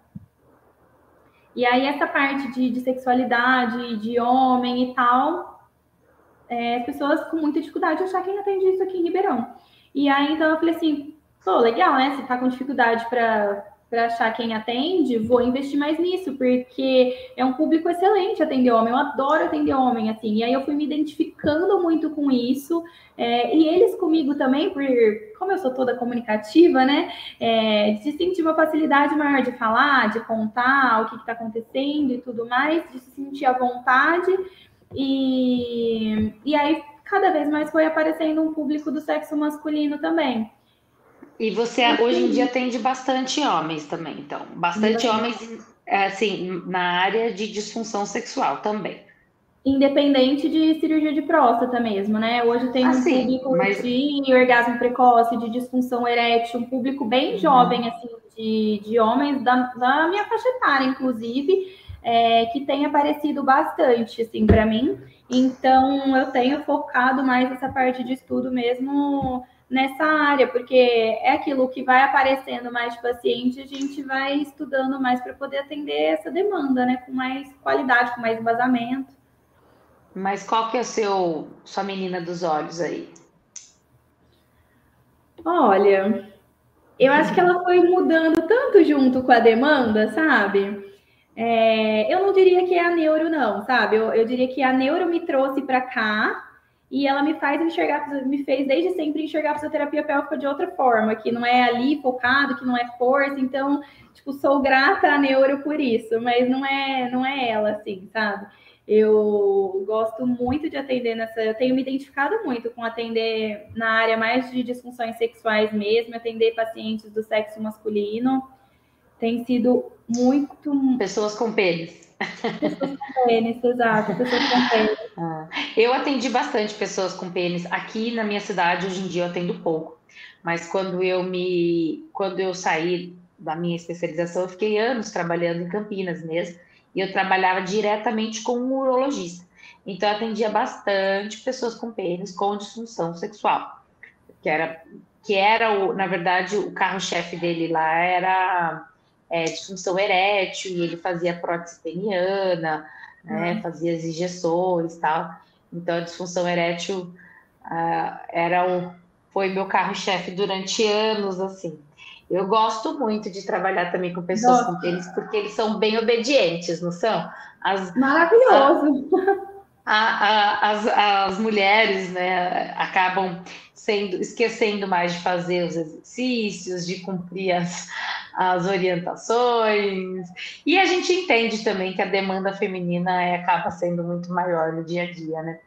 E aí, essa parte de, de sexualidade, de homem e tal, é, as pessoas com muita dificuldade de achar quem atende isso aqui em Ribeirão. E aí, então, eu falei assim, pô, legal, né? Você tá com dificuldade para para achar quem atende, vou investir mais nisso, porque é um público excelente atender homem. Eu adoro atender homem, assim. E aí eu fui me identificando muito com isso. É, e eles comigo também, por como eu sou toda comunicativa, né? É, de sentir uma facilidade maior de falar, de contar o que está acontecendo e tudo mais, de se sentir à vontade. E, e aí, cada vez mais foi aparecendo um público do sexo masculino também. E você hoje em dia atende bastante homens também, então. Bastante homens, assim, na área de disfunção sexual também. Independente de cirurgia de próstata mesmo, né? Hoje tem assim, um público mas... de orgasmo precoce, de disfunção erétil, um público bem uhum. jovem, assim, de, de homens da, da minha faixa etária, inclusive, é, que tem aparecido bastante, assim, para mim. Então, eu tenho focado mais essa parte de estudo mesmo nessa área, porque é aquilo que vai aparecendo mais de paciente, a gente vai estudando mais para poder atender essa demanda, né? Com mais qualidade, com mais embasamento. Mas qual que é o seu sua menina dos olhos aí? Olha, eu acho que ela foi mudando tanto junto com a demanda, sabe? É, eu não diria que é a neuro, não, sabe? Eu, eu diria que a neuro me trouxe para cá e ela me faz enxergar, me fez desde sempre enxergar a fisioterapia pélvica de outra forma, que não é ali focado, que não é força. Então, tipo, sou grata à neuro por isso, mas não é, não é ela, assim, sabe? Eu gosto muito de atender nessa. Eu tenho me identificado muito com atender na área mais de disfunções sexuais mesmo, atender pacientes do sexo masculino. Tem sido muito. Pessoas com pênis. Pessoas com pênis, exato. Pessoas com pênis. Ah, eu atendi bastante pessoas com pênis. Aqui na minha cidade, hoje em dia, eu atendo pouco. Mas quando eu me. Quando eu saí da minha especialização, eu fiquei anos trabalhando em Campinas mesmo e eu trabalhava diretamente com um urologista. Então, eu atendia bastante pessoas com pênis com disfunção sexual, que era, que era o, na verdade, o carro-chefe dele lá era é, disfunção erétil, e ele fazia prótese peniana, né, uhum. fazia as injeções e tal. Então, a disfunção erétil uh, era um, foi meu carro-chefe durante anos, assim. Eu gosto muito de trabalhar também com pessoas Nossa. com pênis, porque eles são bem obedientes, não são? As, Maravilhoso! A, a, as, as mulheres né, acabam sendo esquecendo mais de fazer os exercícios, de cumprir as, as orientações. E a gente entende também que a demanda feminina é, acaba sendo muito maior no dia a dia, né?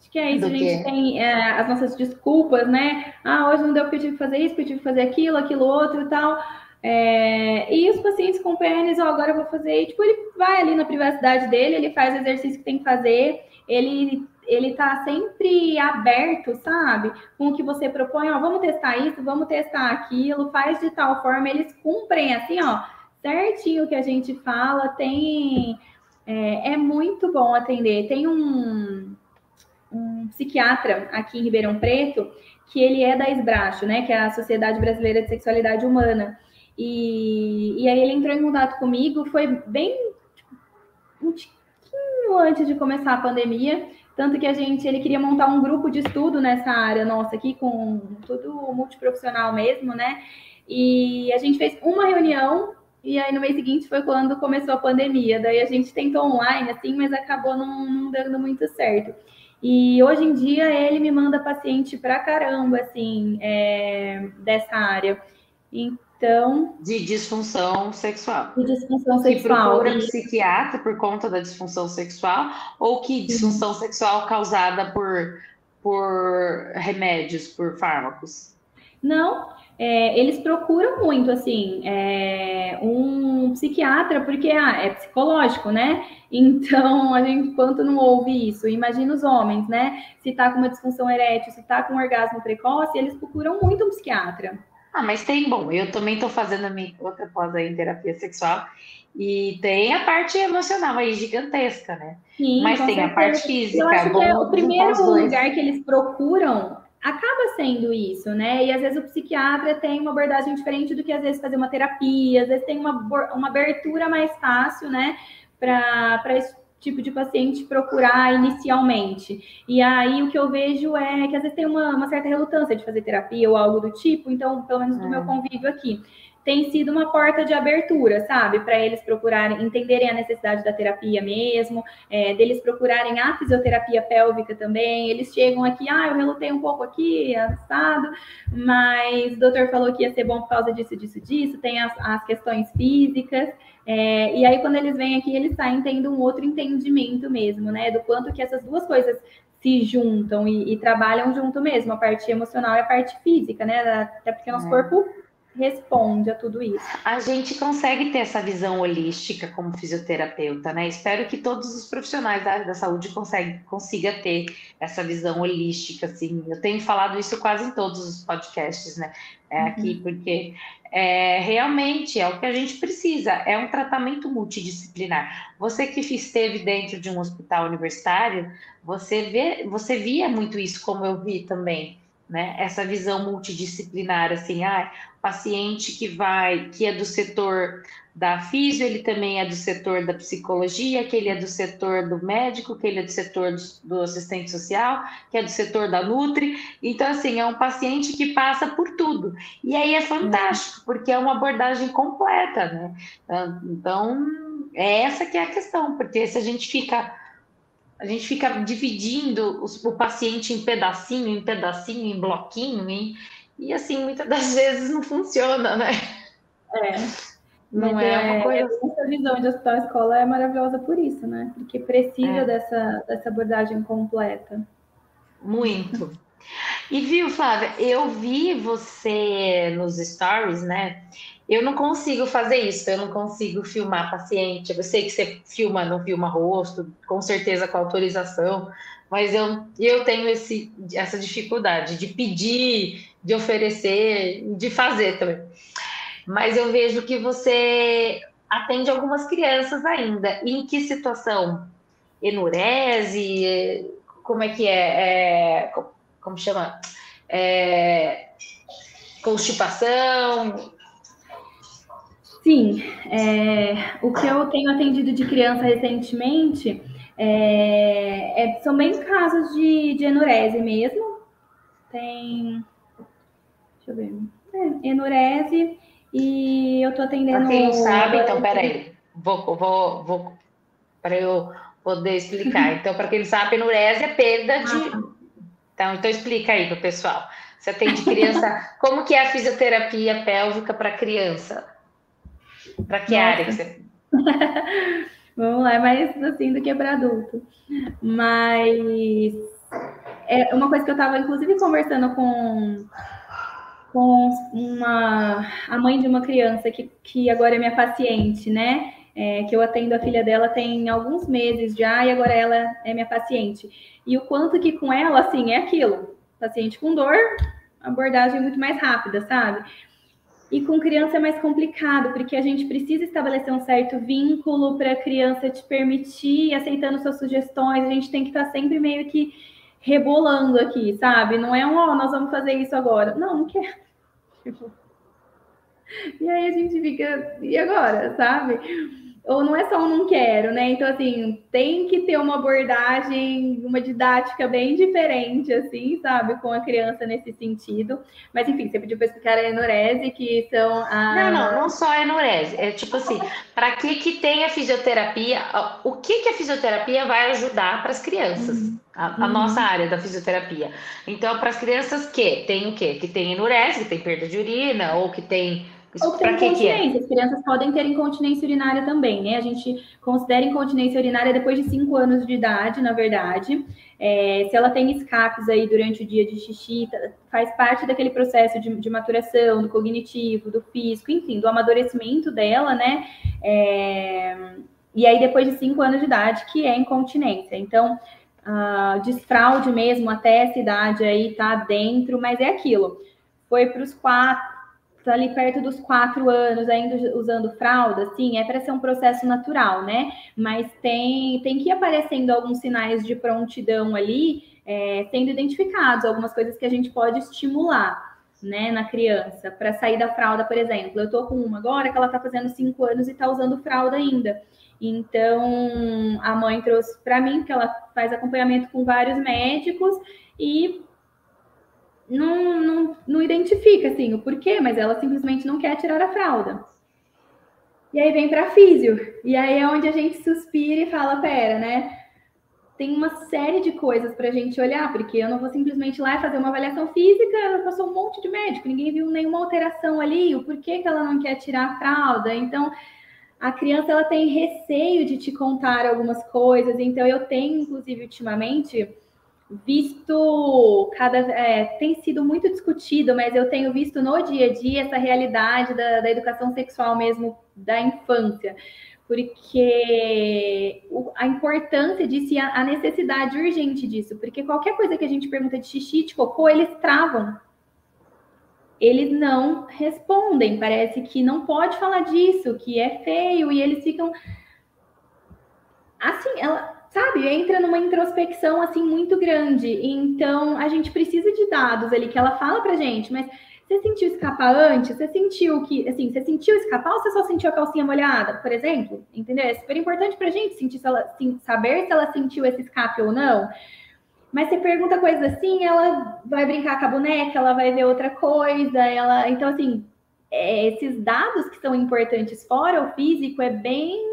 Acho que é isso, a gente que... tem é, as nossas desculpas, né? Ah, hoje não deu porque eu tive que fazer isso, porque eu tive que fazer aquilo, aquilo outro e tal. É, e os pacientes com pênis, ó, agora eu vou fazer, e, tipo, ele vai ali na privacidade dele, ele faz o exercício que tem que fazer, ele ele tá sempre aberto, sabe? Com o que você propõe, ó, vamos testar isso, vamos testar aquilo, faz de tal forma, eles cumprem assim, ó, certinho o que a gente fala, tem é, é muito bom atender. Tem um um psiquiatra aqui em Ribeirão Preto, que ele é da Esbracho, né, que é a Sociedade Brasileira de Sexualidade Humana. E, e aí ele entrou em contato comigo, foi bem tipo, tiquinho antes de começar a pandemia, tanto que a gente, ele queria montar um grupo de estudo nessa área nossa aqui, com tudo multiprofissional mesmo, né? E a gente fez uma reunião e aí no mês seguinte foi quando começou a pandemia. Daí a gente tentou online, assim, mas acabou não, não dando muito certo. E hoje em dia ele me manda paciente pra caramba, assim, é, dessa área. Então. De disfunção sexual. De disfunção sexual. Que procura psiquiatra por conta da disfunção sexual, ou que disfunção Sim. sexual causada por, por remédios, por fármacos? Não, é, eles procuram muito, assim, é, um psiquiatra, porque ah, é psicológico, né? Então, a gente, quanto não ouve isso? Imagina os homens, né? Se tá com uma disfunção erétil, se tá com um orgasmo precoce, eles procuram muito um psiquiatra. Ah, mas tem, bom, eu também estou fazendo a minha outra pós aí em terapia sexual e tem a parte emocional aí gigantesca, né? Sim, mas tem certeza. a parte física. Eu acho que é o primeiro lugar que eles procuram acaba sendo isso, né? E às vezes o psiquiatra tem uma abordagem diferente do que às vezes fazer uma terapia, às vezes tem uma, uma abertura mais fácil, né? Para tipo de paciente procurar inicialmente. E aí o que eu vejo é que às vezes tem uma, uma certa relutância de fazer terapia ou algo do tipo, então, pelo menos do é. meu convívio aqui tem sido uma porta de abertura, sabe? Para eles procurarem, entenderem a necessidade da terapia mesmo, é, deles procurarem a fisioterapia pélvica também. Eles chegam aqui, ah, eu relutei um pouco aqui, assado, mas o doutor falou que ia ser bom por causa disso, disso, disso. Tem as, as questões físicas. É, e aí, quando eles vêm aqui, eles saem tendo um outro entendimento mesmo, né? Do quanto que essas duas coisas se juntam e, e trabalham junto mesmo, a parte emocional e a parte física, né? Até porque nosso é. corpo responde a tudo isso. A gente consegue ter essa visão holística como fisioterapeuta, né? Espero que todos os profissionais da área da saúde conseguem, consiga ter essa visão holística, assim. Eu tenho falado isso quase em todos os podcasts, né? É, aqui, uhum. porque é, realmente é o que a gente precisa, é um tratamento multidisciplinar. Você que esteve dentro de um hospital universitário, você vê, você via muito isso, como eu vi também né? Essa visão multidisciplinar, assim, ah, paciente que vai, que é do setor da físio, ele também é do setor da psicologia, que ele é do setor do médico, que ele é do setor do, do assistente social, que é do setor da Nutri. Então, assim, é um paciente que passa por tudo. E aí é fantástico, porque é uma abordagem completa, né? Então, é essa que é a questão, porque se a gente fica a gente fica dividindo os, o paciente em pedacinho, em pedacinho, em bloquinho, em, e assim, muitas das vezes não funciona, né? É. Não é, uma é, coisa. Essa visão de hospital escola é maravilhosa por isso, né? Porque precisa é. dessa, dessa abordagem completa. Muito. E viu, Flávia, eu vi você nos stories, né? Eu não consigo fazer isso, eu não consigo filmar paciente. Eu sei que você filma, não filma rosto, com certeza com autorização, mas eu, eu tenho esse, essa dificuldade de pedir, de oferecer, de fazer também. Mas eu vejo que você atende algumas crianças ainda. Em que situação? Enurese? Como é que é? é como chama? É, constipação? Sim, é, o que eu tenho atendido de criança recentemente é, é, são bem casos de, de enurese mesmo. Tem. Deixa eu ver. É, enurese e eu tô atendendo. Pra quem não sabe, então, peraí. Vou, vou, vou para eu poder explicar. Então, para quem não sabe, enurese é perda de. Ah, tá. Então, então explica aí para o pessoal. Você atende criança. Como que é a fisioterapia pélvica para criança? Para que Nossa. área que você. Vamos lá, é mais assim do que para adulto. Mas é uma coisa que eu estava, inclusive, conversando com, com uma, a mãe de uma criança que, que agora é minha paciente, né? É, que eu atendo a filha dela tem alguns meses já e agora ela é minha paciente. E o quanto que com ela, assim, é aquilo. Paciente com dor, abordagem muito mais rápida, sabe? E com criança é mais complicado, porque a gente precisa estabelecer um certo vínculo para a criança te permitir, aceitando suas sugestões. A gente tem que estar tá sempre meio que rebolando aqui, sabe? Não é um, ó, oh, nós vamos fazer isso agora. Não, não. Tipo... E aí a gente fica, e agora, sabe? Ou não é só um não quero, né? Então, assim, tem que ter uma abordagem, uma didática bem diferente, assim, sabe, com a criança nesse sentido. Mas, enfim, você pediu para explicar a enurese, que são a. Não, não, não só a enurese. É tipo assim, para que, que tem a fisioterapia? O que, que a fisioterapia vai ajudar para as crianças? Uhum. A, a uhum. nossa área da fisioterapia. Então, para as crianças que tem o quê? Que tem enurese, que tem perda de urina, ou que tem ou tem incontinência. É? As crianças podem ter incontinência urinária também, né? A gente considera incontinência urinária depois de 5 anos de idade, na verdade. É, se ela tem escapes aí durante o dia de xixi, tá, faz parte daquele processo de, de maturação, do cognitivo, do físico, enfim, do amadurecimento dela, né? É, e aí, depois de 5 anos de idade, que é incontinência. Então, uh, desfraude mesmo até essa idade aí tá dentro, mas é aquilo. Foi para os quatro tá ali perto dos quatro anos ainda usando fralda, sim, é para ser um processo natural, né? Mas tem, tem que ir aparecendo alguns sinais de prontidão ali, é, sendo identificados, algumas coisas que a gente pode estimular, né, na criança, para sair da fralda, por exemplo. Eu tô com uma agora que ela tá fazendo cinco anos e tá usando fralda ainda. Então, a mãe trouxe para mim, que ela faz acompanhamento com vários médicos, e não, não, não identifica assim o porquê, mas ela simplesmente não quer tirar a fralda. E aí vem para físio. E aí é onde a gente suspira e fala, pera, né? Tem uma série de coisas para a gente olhar, porque eu não vou simplesmente lá fazer uma avaliação física, passou um monte de médico, ninguém viu nenhuma alteração ali, o porquê que ela não quer tirar a fralda. Então, a criança ela tem receio de te contar algumas coisas. Então, eu tenho, inclusive, ultimamente, visto cada é, tem sido muito discutido, mas eu tenho visto no dia a dia essa realidade da, da educação sexual mesmo da infância, porque a importância disso e a, a necessidade urgente disso, porque qualquer coisa que a gente pergunta de xixi, de cocô, eles travam. Eles não respondem, parece que não pode falar disso, que é feio, e eles ficam assim, ela sabe, entra numa introspecção assim muito grande. Então, a gente precisa de dados ali que ela fala pra gente, mas você sentiu escapar antes? Você sentiu que, assim, você sentiu escapar ou você só sentiu a calcinha molhada, por exemplo? Entendeu? É super importante pra gente sentir se ela, sim, saber se ela sentiu esse escape ou não. Mas você pergunta coisas assim, ela vai brincar com a boneca, ela vai ver outra coisa, ela. Então, assim, é, esses dados que são importantes fora o físico é bem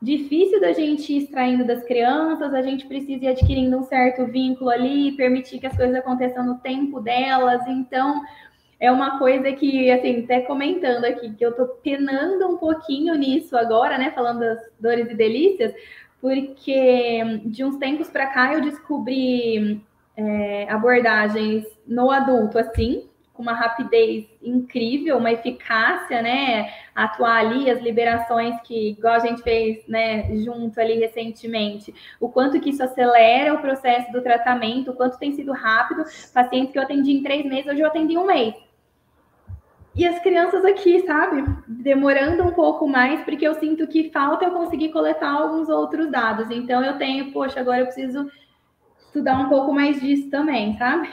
difícil da gente ir extraindo das crianças, a gente precisa ir adquirindo um certo vínculo ali, permitir que as coisas aconteçam no tempo delas. Então, é uma coisa que, assim, até comentando aqui, que eu tô penando um pouquinho nisso agora, né, falando das dores e delícias, porque de uns tempos para cá eu descobri é, abordagens no adulto, assim, com uma rapidez incrível, uma eficácia, né? Atuar ali, as liberações que, igual a gente fez, né, junto ali recentemente, o quanto que isso acelera o processo do tratamento, o quanto tem sido rápido. Pacientes que eu atendi em três meses, hoje eu atendi em um mês. E as crianças aqui, sabe? Demorando um pouco mais, porque eu sinto que falta eu conseguir coletar alguns outros dados. Então eu tenho, poxa, agora eu preciso estudar um pouco mais disso também, sabe?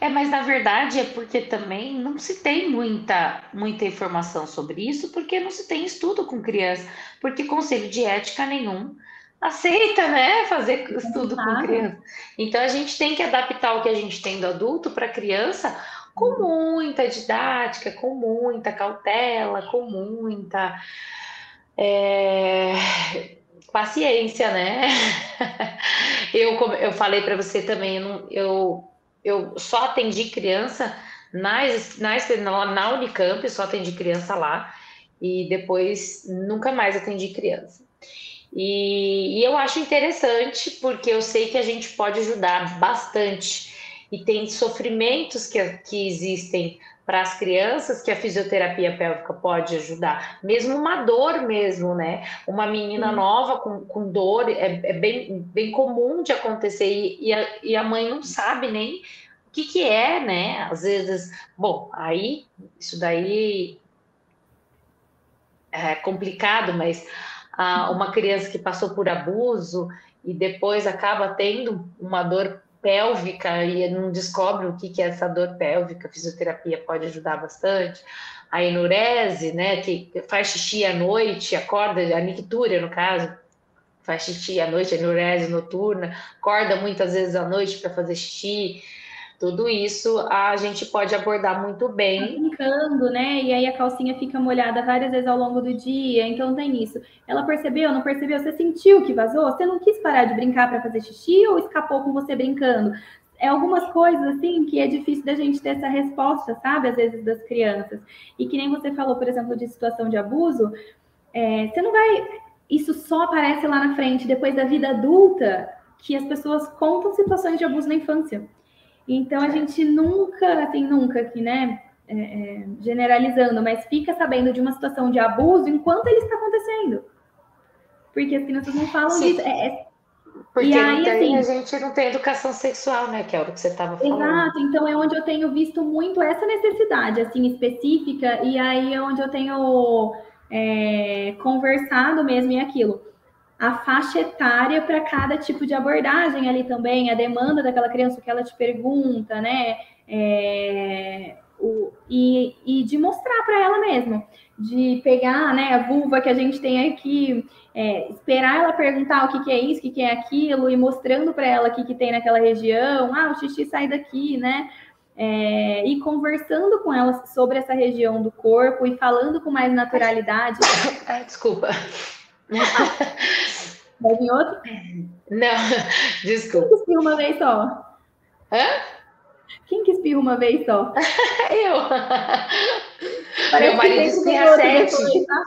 É, mas na verdade é porque também não se tem muita, muita informação sobre isso, porque não se tem estudo com criança, porque conselho de ética nenhum aceita, né, fazer estudo com criança. Então a gente tem que adaptar o que a gente tem do adulto para a criança com muita didática, com muita cautela, com muita é, paciência, né? Eu, eu falei para você também, eu, eu só atendi criança nas, nas, na Unicamp, só atendi criança lá, e depois nunca mais atendi criança. E, e eu acho interessante porque eu sei que a gente pode ajudar bastante e tem sofrimentos que, que existem para as crianças que a fisioterapia pélvica pode ajudar. Mesmo uma dor mesmo, né? Uma menina nova com, com dor é, é, bem, bem comum de acontecer e, e, a, e a mãe não sabe nem o que, que é, né? Às vezes, bom, aí isso daí é complicado, mas ah, uma criança que passou por abuso e depois acaba tendo uma dor pélvica e não descobre o que, que é essa dor pélvica, a fisioterapia pode ajudar bastante. A enurese, né, que faz xixi à noite, acorda, a nictúria no caso, faz xixi à noite, a enurese noturna, acorda muitas vezes à noite para fazer xixi. Tudo isso a gente pode abordar muito bem. Tá brincando, né? E aí a calcinha fica molhada várias vezes ao longo do dia, então tem isso. Ela percebeu, não percebeu? Você sentiu que vazou? Você não quis parar de brincar para fazer xixi ou escapou com você brincando? É algumas coisas assim que é difícil da gente ter essa resposta, sabe? Às vezes das crianças. E que nem você falou, por exemplo, de situação de abuso, é, você não vai. Isso só aparece lá na frente, depois da vida adulta, que as pessoas contam situações de abuso na infância. Então a gente nunca, assim, nunca aqui, né? É, é, generalizando, mas fica sabendo de uma situação de abuso enquanto ele está acontecendo. Porque as crianças não falam Sim. disso. É, é porque aí, tem, assim, a gente não tem educação sexual, né? Que é o que você estava falando. Exato, então é onde eu tenho visto muito essa necessidade, assim, específica, e aí é onde eu tenho é, conversado mesmo em aquilo a faixa etária para cada tipo de abordagem ali também, a demanda daquela criança, o que ela te pergunta, né? É, o, e, e de mostrar para ela mesmo, de pegar né, a vulva que a gente tem aqui, é, esperar ela perguntar o que, que é isso, o que, que é aquilo, e mostrando para ela o que, que tem naquela região, ah, o xixi sai daqui, né? É, e conversando com ela sobre essa região do corpo e falando com mais naturalidade. Ai, desculpa. Vai vir outro? Não, desculpa. Quem que espirra uma vez só? Hã? Quem que espirra uma vez só? eu. Meu marido espirra sete. Depois, tá?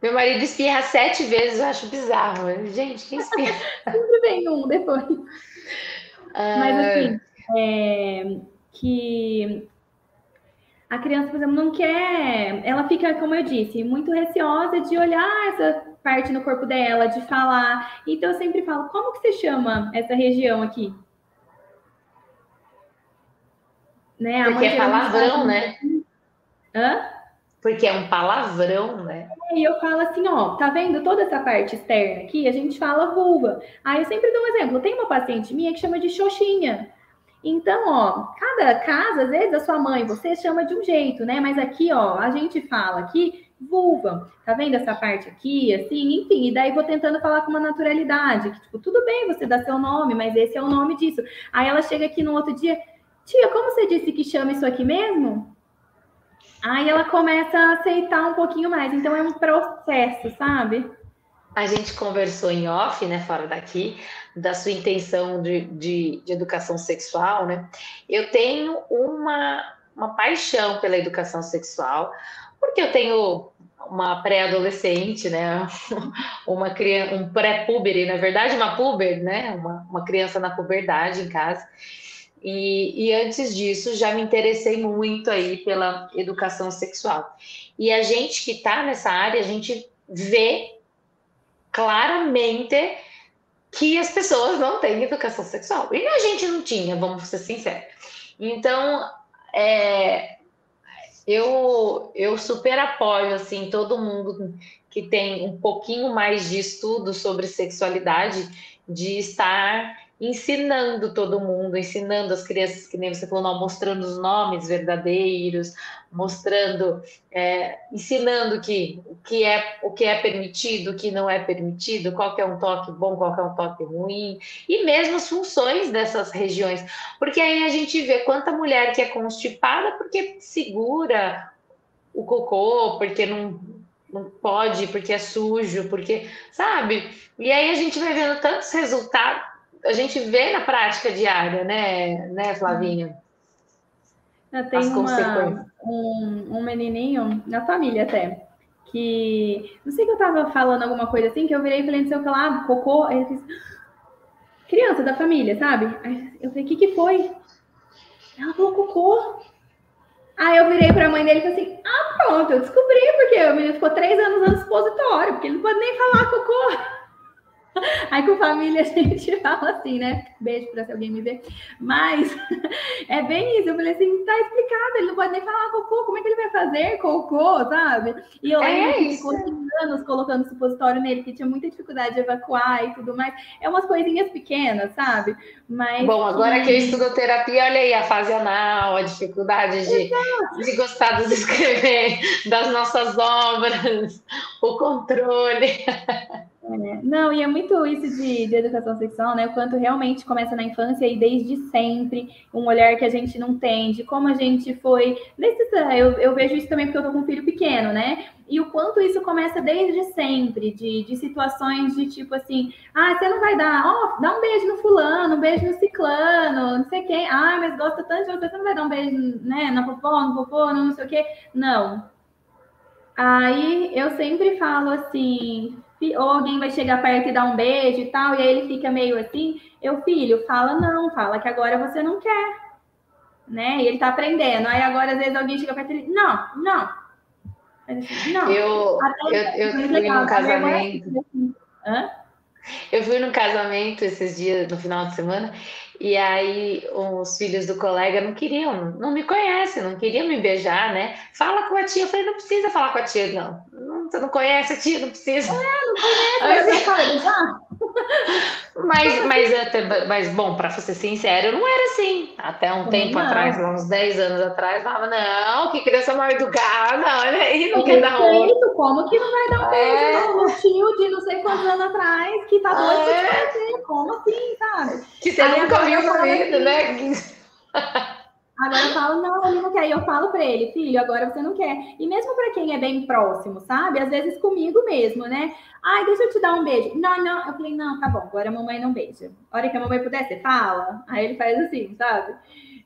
Meu marido espirra sete vezes, eu acho bizarro. Gente, quem espirra? Sempre vem um depois. Ah. Mas assim, é, que a criança, por exemplo, não quer. Ela fica, como eu disse, muito receosa de olhar essa parte no corpo dela, de falar. Então eu sempre falo, como que você chama essa região aqui? Né? Porque é palavrão, né? Hã? Porque é um palavrão, né? E eu falo assim, ó, tá vendo toda essa parte externa aqui? A gente fala vulva. Aí eu sempre dou um exemplo. Tem uma paciente minha que chama de xoxinha. Então, ó, cada casa, às vezes a sua mãe, você chama de um jeito, né? Mas aqui, ó, a gente fala aqui vulva. Tá vendo essa parte aqui, assim, enfim, e daí vou tentando falar com uma naturalidade, que, tipo, tudo bem você dá seu nome, mas esse é o nome disso. Aí ela chega aqui no outro dia, tia, como você disse que chama isso aqui mesmo? Aí ela começa a aceitar um pouquinho mais. Então é um processo, sabe? A gente conversou em off, né, fora daqui, da sua intenção de, de, de educação sexual, né? Eu tenho uma, uma paixão pela educação sexual, porque eu tenho uma pré-adolescente, né? Uma criança, um pré-puber, na verdade, uma puber, né? Uma, uma criança na puberdade em casa. E, e, antes disso, já me interessei muito aí pela educação sexual. E a gente que está nessa área, a gente vê claramente que as pessoas não têm educação sexual. E a gente não tinha, vamos ser sinceros. Então, é, eu, eu super apoio assim, todo mundo que tem um pouquinho mais de estudo sobre sexualidade, de estar ensinando todo mundo, ensinando as crianças, que nem você falou, não, mostrando os nomes verdadeiros, mostrando, é, ensinando que o que é o que é permitido, o que não é permitido, qual é um toque bom, qual é um toque ruim, e mesmo as funções dessas regiões, porque aí a gente vê quanta mulher que é constipada porque segura o cocô, porque não não pode, porque é sujo, porque, sabe? E aí a gente vai vendo tantos resultados, a gente vê na prática diária, né, né Flavinha? Eu tenho uma, um, um menininho, na família até, que não sei que eu tava falando alguma coisa assim, que eu virei e falei, não sei o que lá, cocô, aí ele fez, criança da família, sabe? Aí eu falei, o que que foi? Ela falou cocô. Aí eu virei para a mãe dele e falei assim: ah, pronto, eu descobri, porque o menino ficou três anos no supositório, porque ele não pode nem falar cocô. Aí com família a gente fala assim, né? Beijo para se alguém me ver. Mas é bem isso. Eu falei assim, tá explicado, ele não pode nem falar cocô, como é que ele vai fazer cocô, sabe? E eu lembro é que ficou anos colocando supositório nele, que tinha muita dificuldade de evacuar e tudo mais. É umas coisinhas pequenas, sabe? Mas. Bom, agora que, que eu estudo terapia, olha aí a fase anal, a dificuldade de, de gostar de escrever, das nossas obras, o controle. É, não, e é muito isso de, de, educação sexual, né? O quanto realmente começa na infância e desde sempre, um olhar que a gente não tem, de como a gente foi. Eu, eu vejo isso também porque eu tô com um filho pequeno, né? E o quanto isso começa desde sempre, de, de situações de tipo assim, ah, você não vai dar, ó, oh, dá um beijo no fulano, um beijo no ciclano, não sei quem, ah, mas gosta tanto de você, você não vai dar um beijo, né, na popô, no popô, não sei o quê. Não. Aí eu sempre falo assim, ou alguém vai chegar perto e dar um beijo e tal, e aí ele fica meio assim, eu, filho, fala não, fala que agora você não quer, né? E ele tá aprendendo. Aí agora, às vezes, alguém chega perto e ele, não, não. Assim, não. Eu, eu, eu fui num casamento. Hã? Eu fui num casamento esses dias, no final de semana, e aí os filhos do colega não queriam, não me conhecem, não queriam me beijar, né? Fala com a tia. Eu falei, não precisa falar com a tia, não. não você não conhece a tia, não precisa. É, não conhece, mas. Mas, mas, mas, bom, para ser sincero, eu não era assim. Até um tempo não. atrás, uns 10 anos atrás, falava, não, que criança mal educada, olha aí, não quer dar um. Como que não vai dar um beijo é. no tio de não sei quantos anos atrás, que tá doido é. de fazer? Como assim, sabe? Que você aí nunca viu comigo, né? Agora eu falo, não, ele não quer. E eu falo para ele, filho, agora você não quer. E mesmo para quem é bem próximo, sabe? Às vezes comigo mesmo, né? Ai, deixa eu te dar um beijo. Não, não. Eu falei, não, tá bom, agora a mamãe não beija. A hora que a mamãe puder, você fala. Aí ele faz assim, sabe?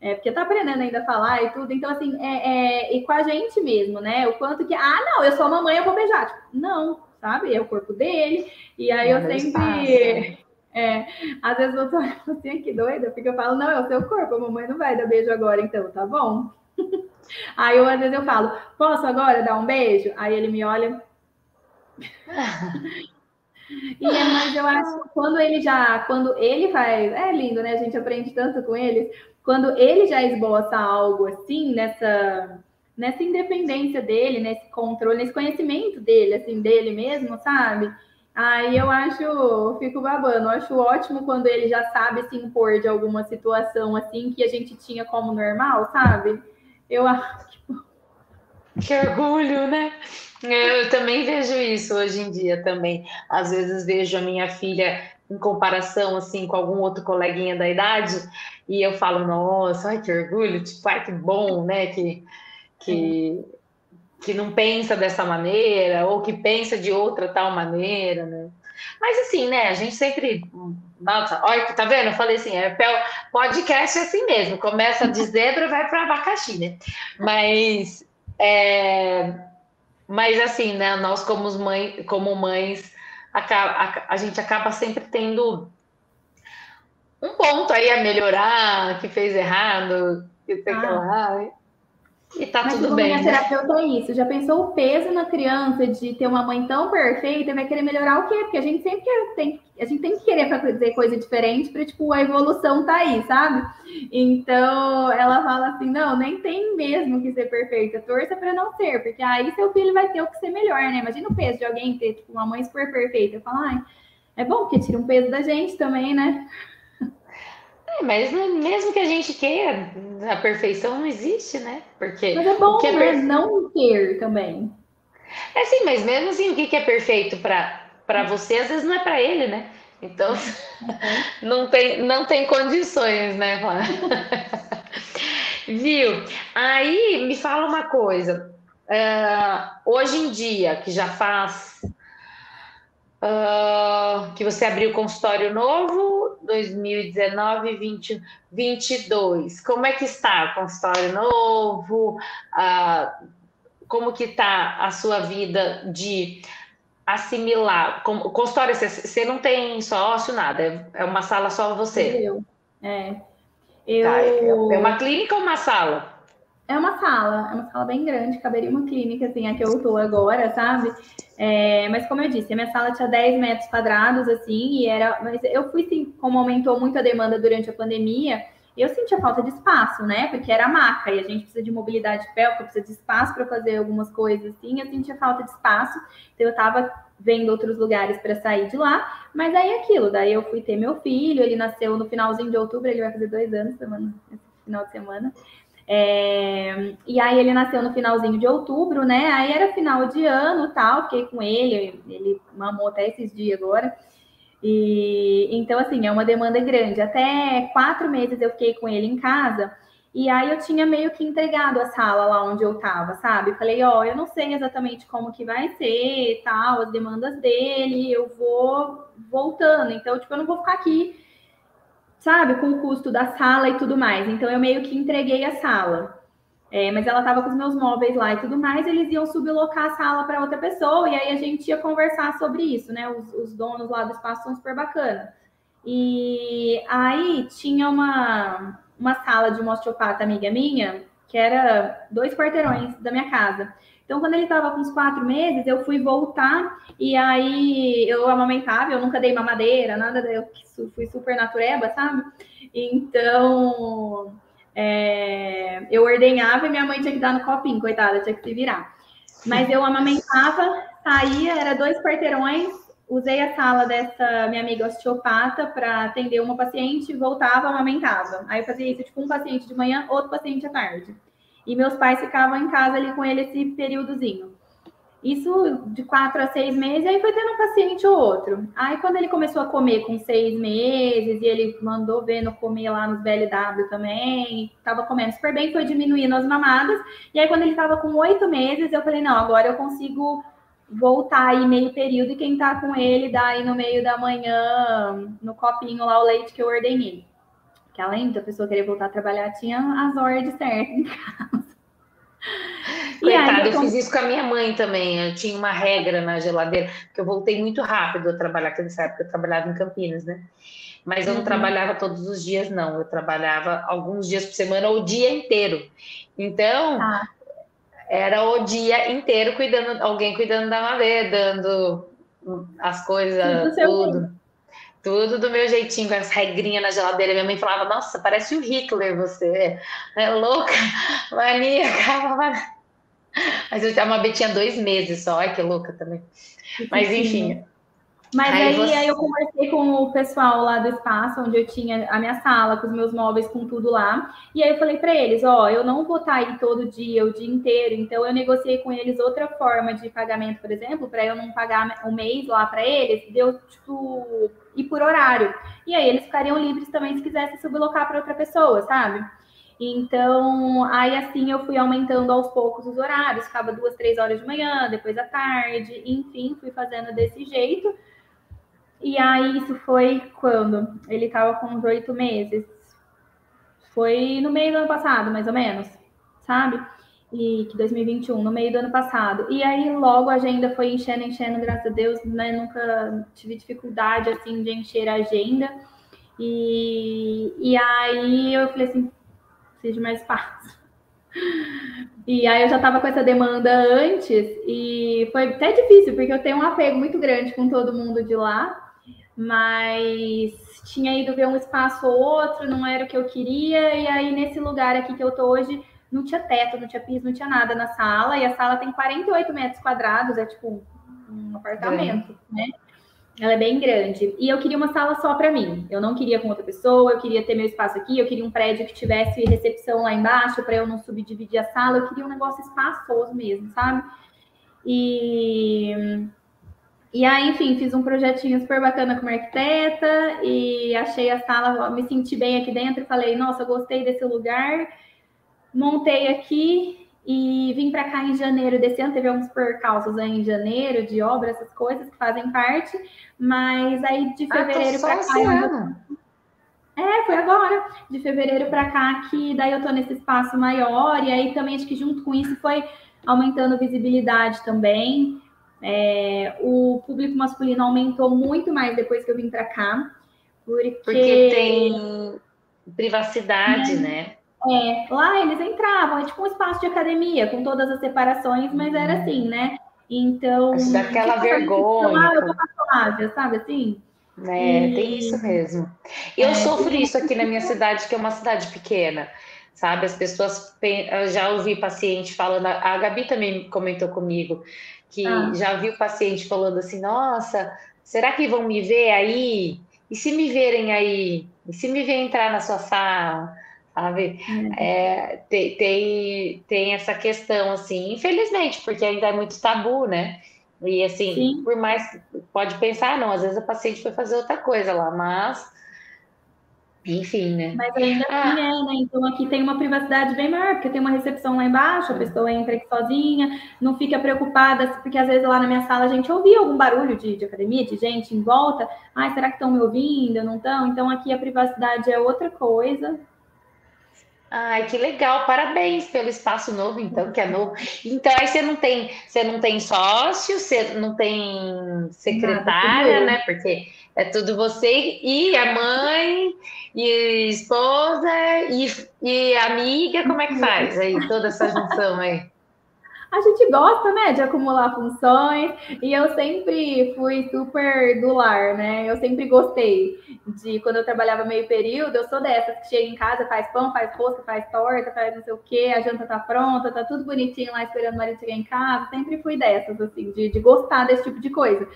É, porque tá aprendendo ainda a falar e tudo. Então, assim, é, é, e com a gente mesmo, né? O quanto que, ah, não, eu sou a mamãe, eu vou beijar. Tipo, não, sabe? É o corpo dele. E aí eu sempre. É, às vezes eu tô assim, que doida, porque eu falo, não, é o seu corpo, a mamãe não vai dar beijo agora, então, tá bom? Aí eu, às vezes eu falo, posso agora dar um beijo? Aí ele me olha. e é, mas eu acho que quando ele já, quando ele vai, é lindo, né? A gente aprende tanto com eles. Quando ele já esboça algo assim, nessa nessa independência dele, nesse controle, nesse conhecimento dele, assim, dele mesmo, sabe? Aí eu acho, fico babando, acho ótimo quando ele já sabe se impor de alguma situação assim que a gente tinha como normal, sabe? Eu acho. Que orgulho, né? Eu também vejo isso hoje em dia também. Às vezes vejo a minha filha em comparação assim com algum outro coleguinha da idade e eu falo, nossa, ai que orgulho, tipo, ai que bom, né? Que, que, que não pensa dessa maneira, ou que pensa de outra tal maneira, né? Mas assim, né, a gente sempre. Nossa, olha, tá vendo? Eu falei assim, é, podcast é assim mesmo, começa de zebra vai para abacaxi, né? Mas, é, mas assim, né, nós como, mãe, como mães, a, a, a gente acaba sempre tendo um ponto aí a melhorar, que fez errado, que sei ah. lá. E tá Mas tudo bem. Minha né? terapeuta é isso. Já pensou o peso na criança de ter uma mãe tão perfeita? Vai querer melhorar o quê? Porque a gente sempre quer, tem, a gente tem que querer fazer coisa diferente para tipo a evolução tá aí, sabe? Então ela fala assim: não, nem tem mesmo que ser perfeita. Torça para não ser, porque aí seu filho vai ter o que ser melhor, né? Imagina o peso de alguém ter tipo, uma mãe super perfeita. Falo, ai, é bom porque tira um peso da gente também, né? É, mas mesmo que a gente queira, a perfeição não existe, né? Porque mas é bom é né? não ter também. É sim, mas mesmo assim, o que é perfeito para você, às vezes não é para ele, né? Então, uhum. não, tem, não tem condições, né, Viu? Aí, me fala uma coisa. Uh, hoje em dia, que já faz Uh, que você abriu consultório novo, 2019, 20, 22. Como é que está o consultório novo? Uh, como que está a sua vida de assimilar? o consultório, você, você não tem sócio, nada, é uma sala só você? Eu, é. Eu... Tá, é, é uma clínica ou uma sala? É uma sala, é uma sala bem grande, caberia uma clínica, assim, a que eu tô agora, sabe? É, mas como eu disse, a minha sala tinha 10 metros quadrados, assim, e era. Mas eu fui, sim, como aumentou muito a demanda durante a pandemia, eu sentia falta de espaço, né? Porque era maca e a gente precisa de mobilidade pélvica, precisa de espaço para fazer algumas coisas assim. Eu sentia falta de espaço, então eu estava vendo outros lugares para sair de lá. Mas aí é aquilo, daí eu fui ter meu filho, ele nasceu no finalzinho de outubro, ele vai fazer dois anos semana, final de semana. É, e aí ele nasceu no finalzinho de outubro, né? Aí era final de ano tal, fiquei com ele, ele mamou até esses dias agora. E então, assim, é uma demanda grande. Até quatro meses eu fiquei com ele em casa. E aí eu tinha meio que entregado a sala lá onde eu tava, sabe? Falei, ó, oh, eu não sei exatamente como que vai ser, tal, as demandas dele, eu vou voltando. Então, tipo, eu não vou ficar aqui sabe, com o custo da sala e tudo mais. Então eu meio que entreguei a sala. É, mas ela estava com os meus móveis lá e tudo mais, eles iam sublocar a sala para outra pessoa, e aí a gente ia conversar sobre isso, né? Os, os donos lá do espaço são super bacanas. E aí tinha uma, uma sala de uma osteopata amiga minha, que era dois quarteirões da minha casa. Então, quando ele estava com uns quatro meses, eu fui voltar e aí eu amamentava, eu nunca dei mamadeira, nada, eu fui super natureba, sabe? Então, é, eu ordenhava e minha mãe tinha que dar no copinho, coitada, tinha que se virar. Mas eu amamentava, saía, era dois quarteirões, usei a sala dessa minha amiga osteopata para atender uma paciente, voltava, amamentava. Aí eu fazia isso, tipo, um paciente de manhã, outro paciente à tarde. E meus pais ficavam em casa ali com ele esse períodozinho. Isso de quatro a seis meses, aí foi tendo um paciente ou outro. Aí quando ele começou a comer com seis meses, e ele mandou ver no comer lá nos BLW também, estava comendo super bem, foi diminuindo as mamadas. E aí quando ele estava com oito meses, eu falei, não, agora eu consigo voltar aí meio período, e quem tá com ele dá aí no meio da manhã, no copinho lá, o leite que eu ordenei que além da pessoa querer voltar a trabalhar, tinha as ordens certas em casa. Coitada, eu, eu fiz isso com a minha mãe também. Eu tinha uma regra na geladeira, porque eu voltei muito rápido a trabalhar, porque nessa época eu trabalhava em Campinas, né? Mas eu não uhum. trabalhava todos os dias, não. Eu trabalhava alguns dias por semana ou o dia inteiro. Então, ah. era o dia inteiro cuidando, alguém cuidando da madeira, dando as coisas, tudo. Tudo do meu jeitinho, com as regrinhas na geladeira. Minha mãe falava, nossa, parece o Hitler você. É louca, maníaca. Mas eu tinha uma betinha dois meses só, ai que louca também. Mas enfim. Mas aí, aí, você... aí, eu conversei com o pessoal lá do espaço, onde eu tinha a minha sala, com os meus móveis, com tudo lá. E aí eu falei para eles, ó, eu não vou estar tá aí todo dia, o dia inteiro. Então eu negociei com eles outra forma de pagamento, por exemplo, para eu não pagar um mês lá para eles, deu tipo ir por horário. E aí eles ficariam livres também se quisessem sublocar para outra pessoa, sabe? Então, aí assim eu fui aumentando aos poucos os horários, ficava duas, três horas de manhã, depois à tarde, enfim, fui fazendo desse jeito. E aí isso foi quando? Ele estava com uns oito meses. Foi no meio do ano passado, mais ou menos, sabe? E que 2021, no meio do ano passado. E aí logo a agenda foi enchendo, enchendo, graças a Deus, né? Nunca tive dificuldade assim de encher a agenda. E, e aí eu falei assim, preciso de mais espaço. E aí eu já estava com essa demanda antes e foi até difícil, porque eu tenho um apego muito grande com todo mundo de lá mas tinha ido ver um espaço ou outro, não era o que eu queria, e aí nesse lugar aqui que eu tô hoje, não tinha teto, não tinha piso, não tinha nada na sala, e a sala tem 48 metros quadrados, é tipo um apartamento, né? Ela é bem grande. E eu queria uma sala só para mim. Eu não queria com outra pessoa, eu queria ter meu espaço aqui, eu queria um prédio que tivesse recepção lá embaixo para eu não subdividir a sala, eu queria um negócio espaçoso mesmo, sabe? E e aí, enfim, fiz um projetinho super bacana como arquiteta e achei a sala, me senti bem aqui dentro. Falei, nossa, gostei desse lugar. Montei aqui e vim para cá em janeiro desse ano. Teve alguns percalços aí em janeiro de obra, essas coisas que fazem parte. Mas aí de ah, fevereiro ah, para cá. É, foi agora, de fevereiro para cá, que daí eu tô nesse espaço maior, e aí também acho que junto com isso foi aumentando visibilidade também. É, o público masculino aumentou muito mais depois que eu vim para cá, porque... porque tem privacidade, é, né? É, lá eles entravam, é tipo um espaço de academia, com todas as separações, mas era uhum. assim, né? Então. Acho daquela tipo, vergonha. eu tô sabe assim? É, e... tem isso mesmo. Eu é, sofro isso aqui na minha cidade, que é uma cidade pequena sabe? As pessoas eu já ouvi paciente falando, a Gabi também comentou comigo que ah. já viu paciente falando assim: nossa, será que vão me ver aí? E se me verem aí? E se me ver entrar na sua sala? Sabe? Uhum. É, tem, tem, tem essa questão, assim, infelizmente, porque ainda é muito tabu, né? E assim, Sim. por mais pode pensar, não, às vezes a paciente foi fazer outra coisa lá, mas enfim, né? Mas ainda ah. assim é, né? Então aqui tem uma privacidade bem maior, porque tem uma recepção lá embaixo, a pessoa entra aqui sozinha, não fica preocupada, porque às vezes lá na minha sala a gente ouvia algum barulho de, de academia, de gente em volta. Ai, será que estão me ouvindo? Não estão? Então aqui a privacidade é outra coisa. Ai, que legal, parabéns pelo espaço novo, então, que é novo. Então, aí você não tem, você não tem sócio, você não tem secretária, Nada, né? Porque é tudo você e a mãe, e esposa, e, e amiga, como é que faz aí, toda essa junção aí? A gente gosta, né, de acumular funções, e eu sempre fui super do lar, né? Eu sempre gostei de quando eu trabalhava meio período, eu sou dessas que chega em casa, faz pão, faz rosca, faz torta, faz não sei o quê, a janta tá pronta, tá tudo bonitinho lá esperando o marido chegar em casa. Sempre fui dessas, assim, de, de gostar desse tipo de coisa.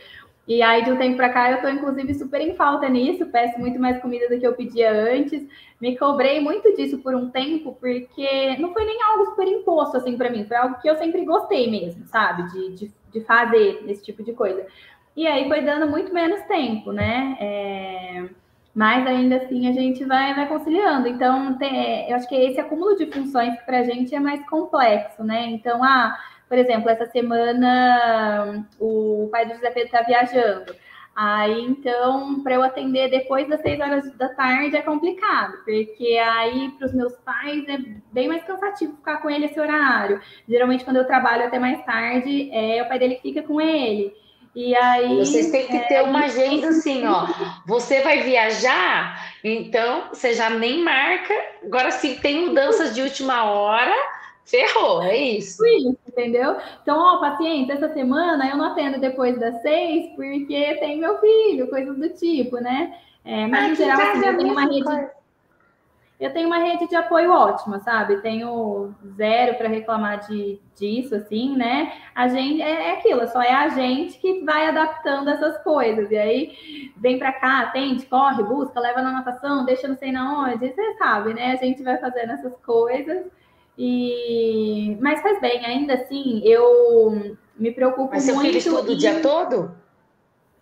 E aí, de um tempo para cá, eu estou, inclusive, super em falta nisso. Peço muito mais comida do que eu pedia antes. Me cobrei muito disso por um tempo, porque não foi nem algo super imposto, assim, para mim. Foi algo que eu sempre gostei mesmo, sabe? De, de, de, fazer esse tipo de coisa. E aí foi dando muito menos tempo, né? É... Mas ainda assim a gente vai, vai conciliando. Então, tem, eu acho que esse acúmulo de funções que para a gente é mais complexo, né? Então, ah por exemplo, essa semana o pai do José Pedro está viajando. Aí, então, para eu atender depois das seis horas da tarde é complicado, porque aí para os meus pais é bem mais cansativo ficar com ele esse horário. Geralmente, quando eu trabalho até mais tarde, é o pai dele que fica com ele. E aí. Vocês têm que é, ter uma agenda assim, ó. Você vai viajar, então você já nem marca. Agora, se tem mudanças de última hora, Ferrou, é isso. Isso, entendeu? Então, ó, paciente, essa semana eu não atendo depois das seis porque tem meu filho, coisas do tipo, né? É, mas ah, em geral, assim, eu tenho uma rede. eu tenho uma rede de apoio ótima, sabe? Tenho zero para reclamar de, disso, assim, né? A gente é, é aquilo, só é a gente que vai adaptando essas coisas. E aí vem para cá, atende, corre, busca, leva na natação, deixa não sei na onde, você sabe, né? A gente vai fazendo essas coisas. E mas faz bem, ainda assim, eu me preocupo Mas seu muito. filho estuda o dia todo?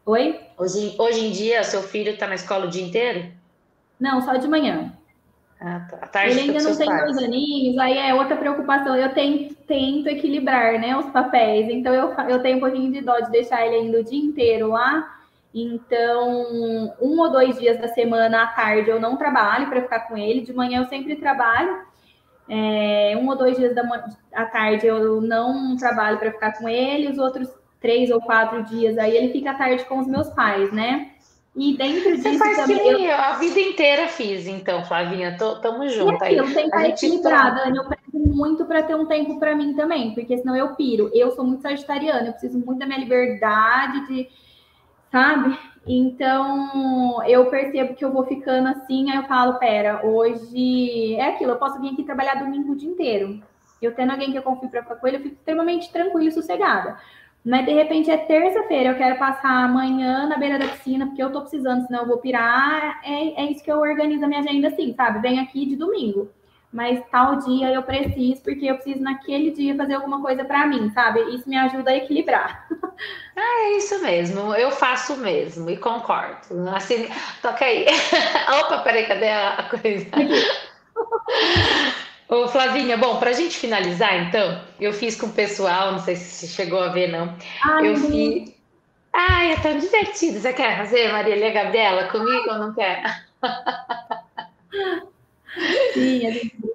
Oi? Hoje, hoje em dia, seu filho está na escola o dia inteiro? Não, só de manhã. Ah, tá. À tarde Ele ainda não tem pais. dois aninhos, aí é outra preocupação. Eu tento, tento equilibrar né, os papéis, então eu, eu tenho um pouquinho de dó de deixar ele ainda o dia inteiro lá. Então, um ou dois dias da semana à tarde eu não trabalho para ficar com ele, de manhã eu sempre trabalho. É, um ou dois dias da à tarde eu não trabalho para ficar com ele, os outros três ou quatro dias aí ele fica à tarde com os meus pais, né? E dentro disso Você faz também. Que eu... a vida inteira fiz, então, Flavinha. Tô, tamo junto aí. Eu tenho que equilibrar, Dani. Eu peço muito para ter um tempo para mim também, porque senão eu piro. Eu sou muito sagitariana, eu preciso muito da minha liberdade de. Sabe? Então, eu percebo que eu vou ficando assim, aí eu falo, pera, hoje é aquilo, eu posso vir aqui trabalhar domingo o dia inteiro. Eu tendo alguém que eu confio para ficar com ele, eu fico extremamente tranquila e sossegada. Mas de repente é terça-feira, eu quero passar amanhã na beira da piscina, porque eu tô precisando, senão eu vou pirar. É, é isso que eu organizo a minha agenda assim, sabe? Vem aqui de domingo. Mas tal dia eu preciso, porque eu preciso naquele dia fazer alguma coisa para mim, sabe? Isso me ajuda a equilibrar. Ah, é isso mesmo, eu faço mesmo e concordo. Assim, toca aí. Opa, peraí, cadê a coisa? Ô, Flavinha, bom, para a gente finalizar, então, eu fiz com o pessoal, não sei se chegou a ver, não. Ai, eu fiz. Ai, é tão divertido. Você quer fazer, Marília Gabriela, comigo ou não quer? Sim, é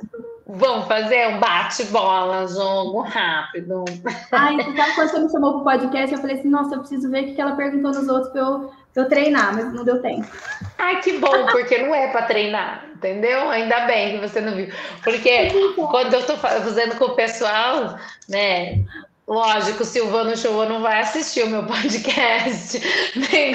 Vamos fazer um bate-bola, jogo rápido. Ai, você sabe quando você me chamou para o podcast, eu falei assim, nossa, eu preciso ver o que ela perguntou nos outros para eu, eu treinar, mas não deu tempo. Ai, que bom, porque não é para treinar, entendeu? Ainda bem que você não viu. Porque quando eu estou fazendo com o pessoal, né? Lógico, o Silvano Show não vai assistir o meu podcast, nem,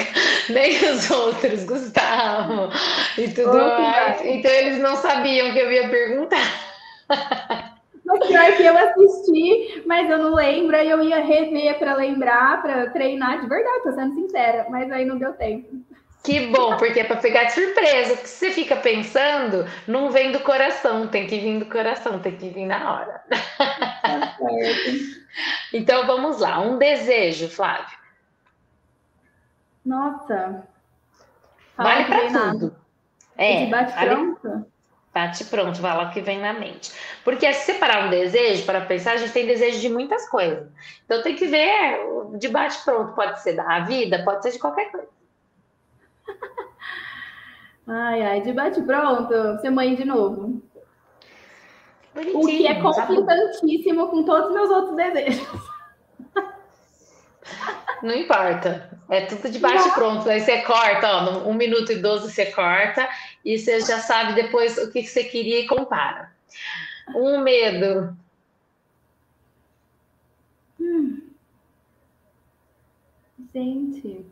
nem os outros, Gustavo e tudo mais. Então eles não sabiam que eu ia perguntar. Mas pior que eu assisti, mas eu não lembro, aí eu ia rever para lembrar, para treinar, de verdade, tô sendo sincera, mas aí não deu tempo. Que bom, porque é para pegar de surpresa, porque você fica pensando, não vem do coração, tem que vir do coração, tem que vir na hora. Então vamos lá, um desejo, Flávio. Nossa. Vale para tudo. É, bate vale... pronto? Bate pronto, vai lá o que vem na mente. Porque se separar um desejo para pensar, a gente tem desejo de muitas coisas. Então tem que ver de bate pronto, pode ser da vida, pode ser de qualquer coisa. Ai, ai, de bate pronto, ser mãe de novo. O que é conflitantíssimo com todos os meus outros desejos. Não importa. É tudo de bate pronto. Aí você corta, ó, um minuto e doze você corta e você já sabe depois o que você queria e compara. Um medo. Hum. Gente.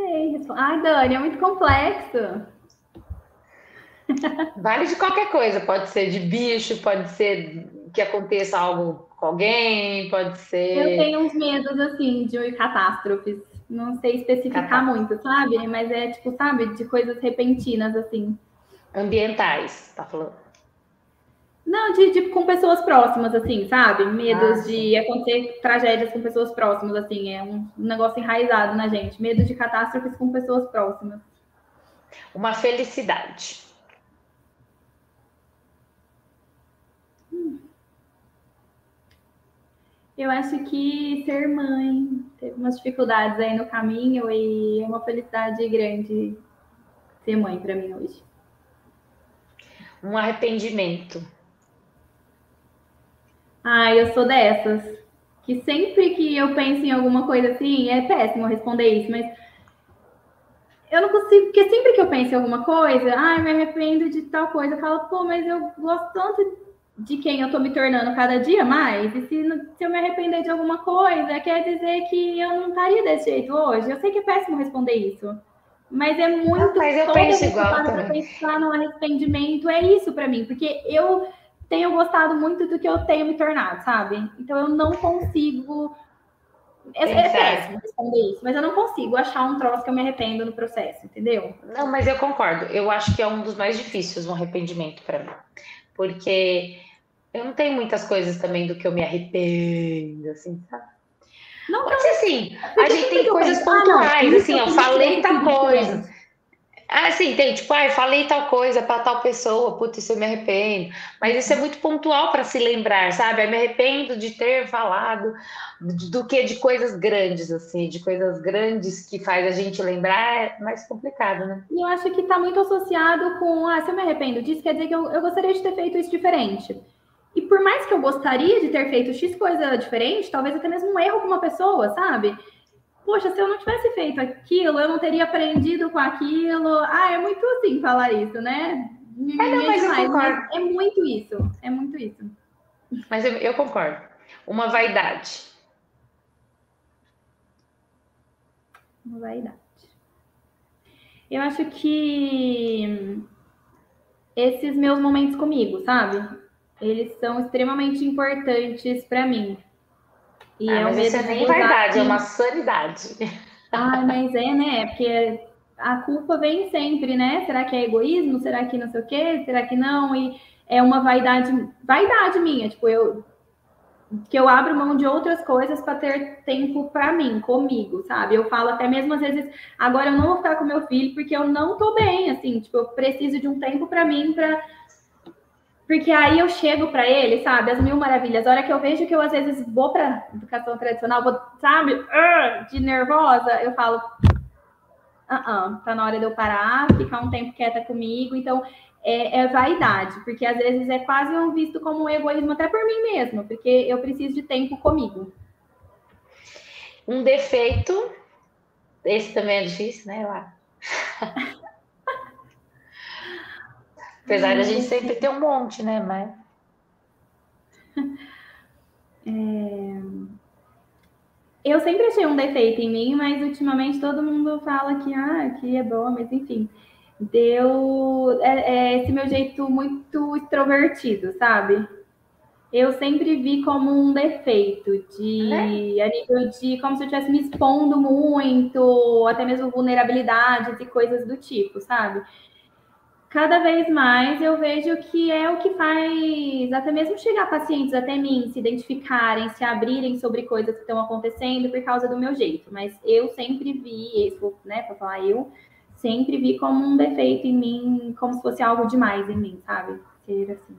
Sei. Ai, Dani, é muito complexo. Vale de qualquer coisa, pode ser de bicho, pode ser que aconteça algo com alguém, pode ser. Eu tenho uns medos assim de catástrofes. Não sei especificar muito, sabe? Mas é tipo, sabe, de coisas repentinas assim. Ambientais, tá falando? Não, de, de com pessoas próximas, assim, sabe? Medos ah, de acontecer tragédias com pessoas próximas, assim, é um negócio enraizado na gente. Medo de catástrofes com pessoas próximas. Uma felicidade. Eu acho que ser mãe teve umas dificuldades aí no caminho e é uma felicidade grande ser mãe para mim hoje. Um arrependimento. Ah, eu sou dessas. Que sempre que eu penso em alguma coisa assim, é péssimo responder isso, mas eu não consigo, porque sempre que eu penso em alguma coisa, ai, ah, me arrependo de tal coisa, eu falo, pô, mas eu gosto tanto de quem eu estou me tornando cada dia mais, e se, se, eu me arrepender de alguma coisa, quer dizer que eu não estaria desse jeito hoje. Eu sei que é péssimo responder isso, Mas é muito. mas eu penso igual também. pensar no arrependimento é isso para mim, porque eu tenho gostado muito do que eu tenho me tornado, sabe? Então eu não consigo. É, é péssimo responder isso, mas eu não consigo achar um troço que eu me arrependo no processo, entendeu? Não, mas eu concordo. Eu acho que é um dos mais difíceis um arrependimento para mim. Porque eu não tenho muitas coisas também do que eu me arrependo, assim, sabe? Não, Pode ser assim. A gente tem coisas pontuais, ah, não, assim, eu falei tal coisa. Ah, sim, tem, tipo, ah, falei tal coisa para tal pessoa, putz, isso eu me arrependo. Mas isso é muito pontual para se lembrar, sabe? Eu me arrependo de ter falado do que de coisas grandes, assim, de coisas grandes que faz a gente lembrar, é mais complicado, né? E eu acho que está muito associado com, ah, se eu me arrependo disso, quer dizer que eu, eu gostaria de ter feito isso diferente. E por mais que eu gostaria de ter feito X coisa diferente, talvez até mesmo um erro com uma pessoa, sabe? Poxa, se eu não tivesse feito aquilo, eu não teria aprendido com aquilo. Ah, é muito assim falar isso, né? É, não, mas eu concordo. é muito isso, é muito isso. Mas eu, eu concordo. Uma vaidade. Uma vaidade. Eu acho que esses meus momentos comigo, sabe? eles são extremamente importantes para mim. E ah, é mas isso é nem verdade, é uma sanidade. Ah, mas é, né? Porque a culpa vem sempre, né? Será que é egoísmo? Será que não sei o quê? Será que não? E é uma vaidade, vaidade minha, tipo, eu que eu abro mão de outras coisas para ter tempo para mim, comigo, sabe? Eu falo até mesmo às vezes, agora eu não vou ficar com meu filho porque eu não tô bem, assim, tipo, eu preciso de um tempo para mim para porque aí eu chego para ele, sabe, as mil maravilhas. A hora que eu vejo que eu às vezes vou para educação tradicional, vou, sabe, de nervosa, eu falo, ah, tá na hora de eu parar, ficar um tempo quieta comigo. Então, é, é, vaidade, porque às vezes é quase um visto como um egoísmo até por mim mesmo, porque eu preciso de tempo comigo. Um defeito, esse também é difícil, né, lá. Apesar de a gente sempre ter um monte, né? Mas. É... Eu sempre achei um defeito em mim, mas ultimamente todo mundo fala que, ah, que é bom, mas enfim. Deu é, é esse meu jeito muito extrovertido, sabe? Eu sempre vi como um defeito, de é? a nível de como se eu estivesse me expondo muito, até mesmo vulnerabilidades e coisas do tipo, sabe? Cada vez mais eu vejo que é o que faz até mesmo chegar pacientes até mim, se identificarem, se abrirem sobre coisas que estão acontecendo por causa do meu jeito. Mas eu sempre vi, isso, né, para falar eu, sempre vi como um defeito em mim, como se fosse algo demais em mim, sabe? Ser assim.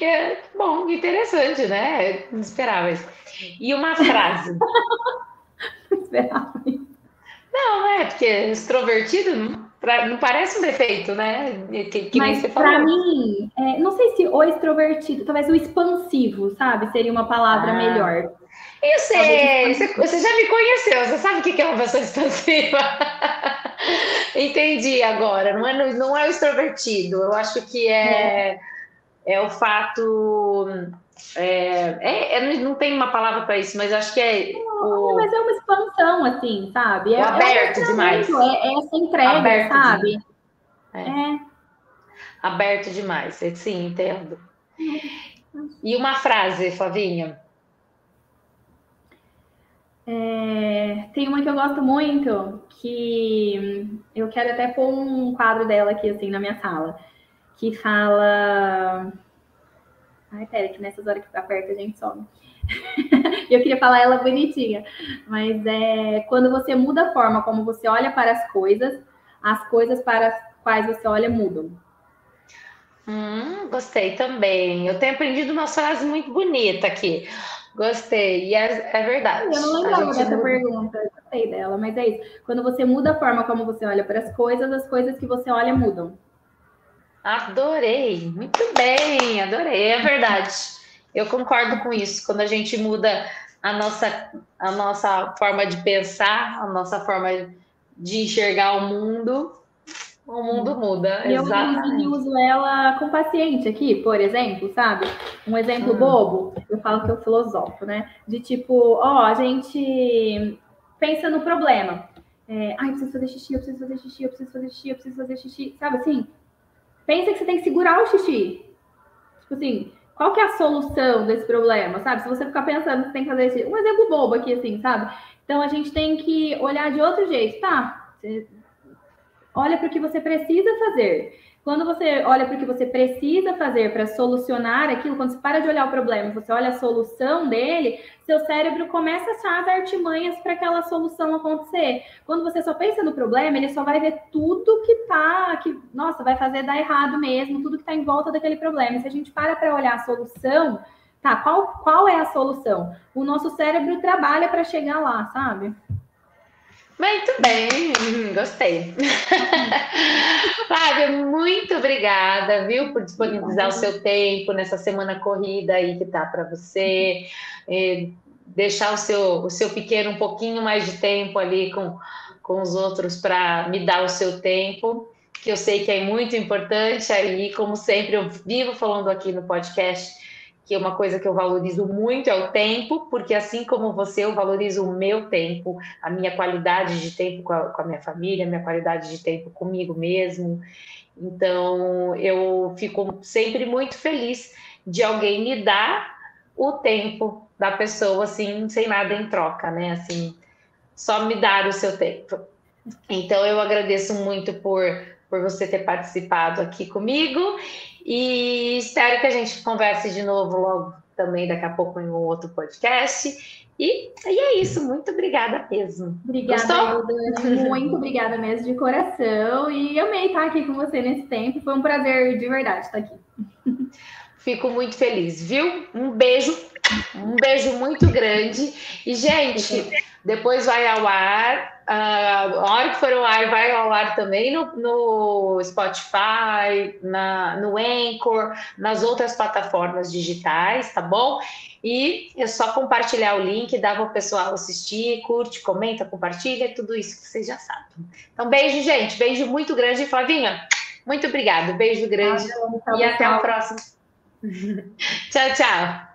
É, é bom, interessante, né? Não esperava isso. E uma frase. Não esperava isso. Não, é, porque extrovertido não Pra, não parece um defeito, né? Que, que Mas para mim, é, não sei se o extrovertido, talvez o expansivo, sabe? Seria uma palavra ah. melhor. Eu sei, você, você, já me conheceu, você sabe o que é uma pessoa expansiva? Entendi agora, não é, não é o extrovertido, eu acho que é, é. é o fato é, é, é, não tem uma palavra para isso, mas acho que é. O... Mas é uma expansão, assim, sabe? É, é aberto é demais. É, é essa entrega, aberto sabe? É. é. Aberto demais, sim, entendo. E uma frase, Flavinha? É, tem uma que eu gosto muito, que eu quero até pôr um quadro dela aqui, assim, na minha sala, que fala Ai, pera, que nessas horas que aperta a gente some. eu queria falar ela bonitinha, mas é quando você muda a forma como você olha para as coisas, as coisas para as quais você olha mudam. Hum, gostei também. Eu tenho aprendido uma frase muito bonita aqui. Gostei, e é, é verdade. Eu não lembrava dessa muda. pergunta, eu gostei dela, mas é isso. Quando você muda a forma como você olha para as coisas, as coisas que você olha mudam. Adorei, muito bem, adorei, é verdade. Eu concordo com isso. Quando a gente muda a nossa, a nossa forma de pensar, a nossa forma de enxergar o mundo, o mundo muda. Eu inclusive uso ela com paciente aqui, por exemplo, sabe? Um exemplo hum. bobo, eu falo que eu filosofo, né? De tipo, ó, a gente pensa no problema. é, ai, eu preciso fazer xixi, eu preciso fazer xixi, eu preciso fazer xixi, eu preciso fazer xixi, sabe assim? Pensa que você tem que segurar o xixi. Tipo assim, qual que é a solução desse problema, sabe? Se você ficar pensando que tem que fazer esse... um exemplo bobo aqui, assim, sabe? Então a gente tem que olhar de outro jeito, tá? Olha para o que você precisa fazer. Quando você olha para o que você precisa fazer para solucionar aquilo, quando você para de olhar o problema, você olha a solução dele, seu cérebro começa a achar as artimanhas para aquela solução acontecer. Quando você só pensa no problema, ele só vai ver tudo que tá, que, nossa, vai fazer dar errado mesmo, tudo que está em volta daquele problema. E se a gente para para olhar a solução, tá, qual, qual é a solução? O nosso cérebro trabalha para chegar lá, sabe? Muito bem, gostei. Flávia, muito obrigada, viu, por disponibilizar o seu tempo nessa semana corrida aí que tá para você, deixar o seu, o seu pequeno um pouquinho mais de tempo ali com, com os outros para me dar o seu tempo, que eu sei que é muito importante aí, como sempre, eu vivo falando aqui no podcast que é uma coisa que eu valorizo muito é o tempo, porque assim como você, eu valorizo o meu tempo, a minha qualidade de tempo com a, com a minha família, a minha qualidade de tempo comigo mesmo. Então, eu fico sempre muito feliz de alguém me dar o tempo da pessoa, assim, sem nada em troca, né? Assim, só me dar o seu tempo. Então, eu agradeço muito por, por você ter participado aqui comigo e espero que a gente converse de novo logo também daqui a pouco em um outro podcast. E, e é isso, muito obrigada mesmo. Obrigada, Muito obrigada mesmo de coração. E amei estar aqui com você nesse tempo. Foi um prazer de verdade estar aqui. Fico muito feliz, viu? Um beijo, um beijo muito grande. E, gente, depois vai ao ar Uh, a hora que for ao ar, vai ao ar também no, no Spotify, na, no Anchor, nas outras plataformas digitais, tá bom? E é só compartilhar o link, dá para o pessoal assistir, curte, comenta, compartilha, tudo isso que vocês já sabem. Então, beijo, gente. Beijo muito grande. Flavinha, muito obrigada. Beijo grande. e até o próximo. tchau, tchau.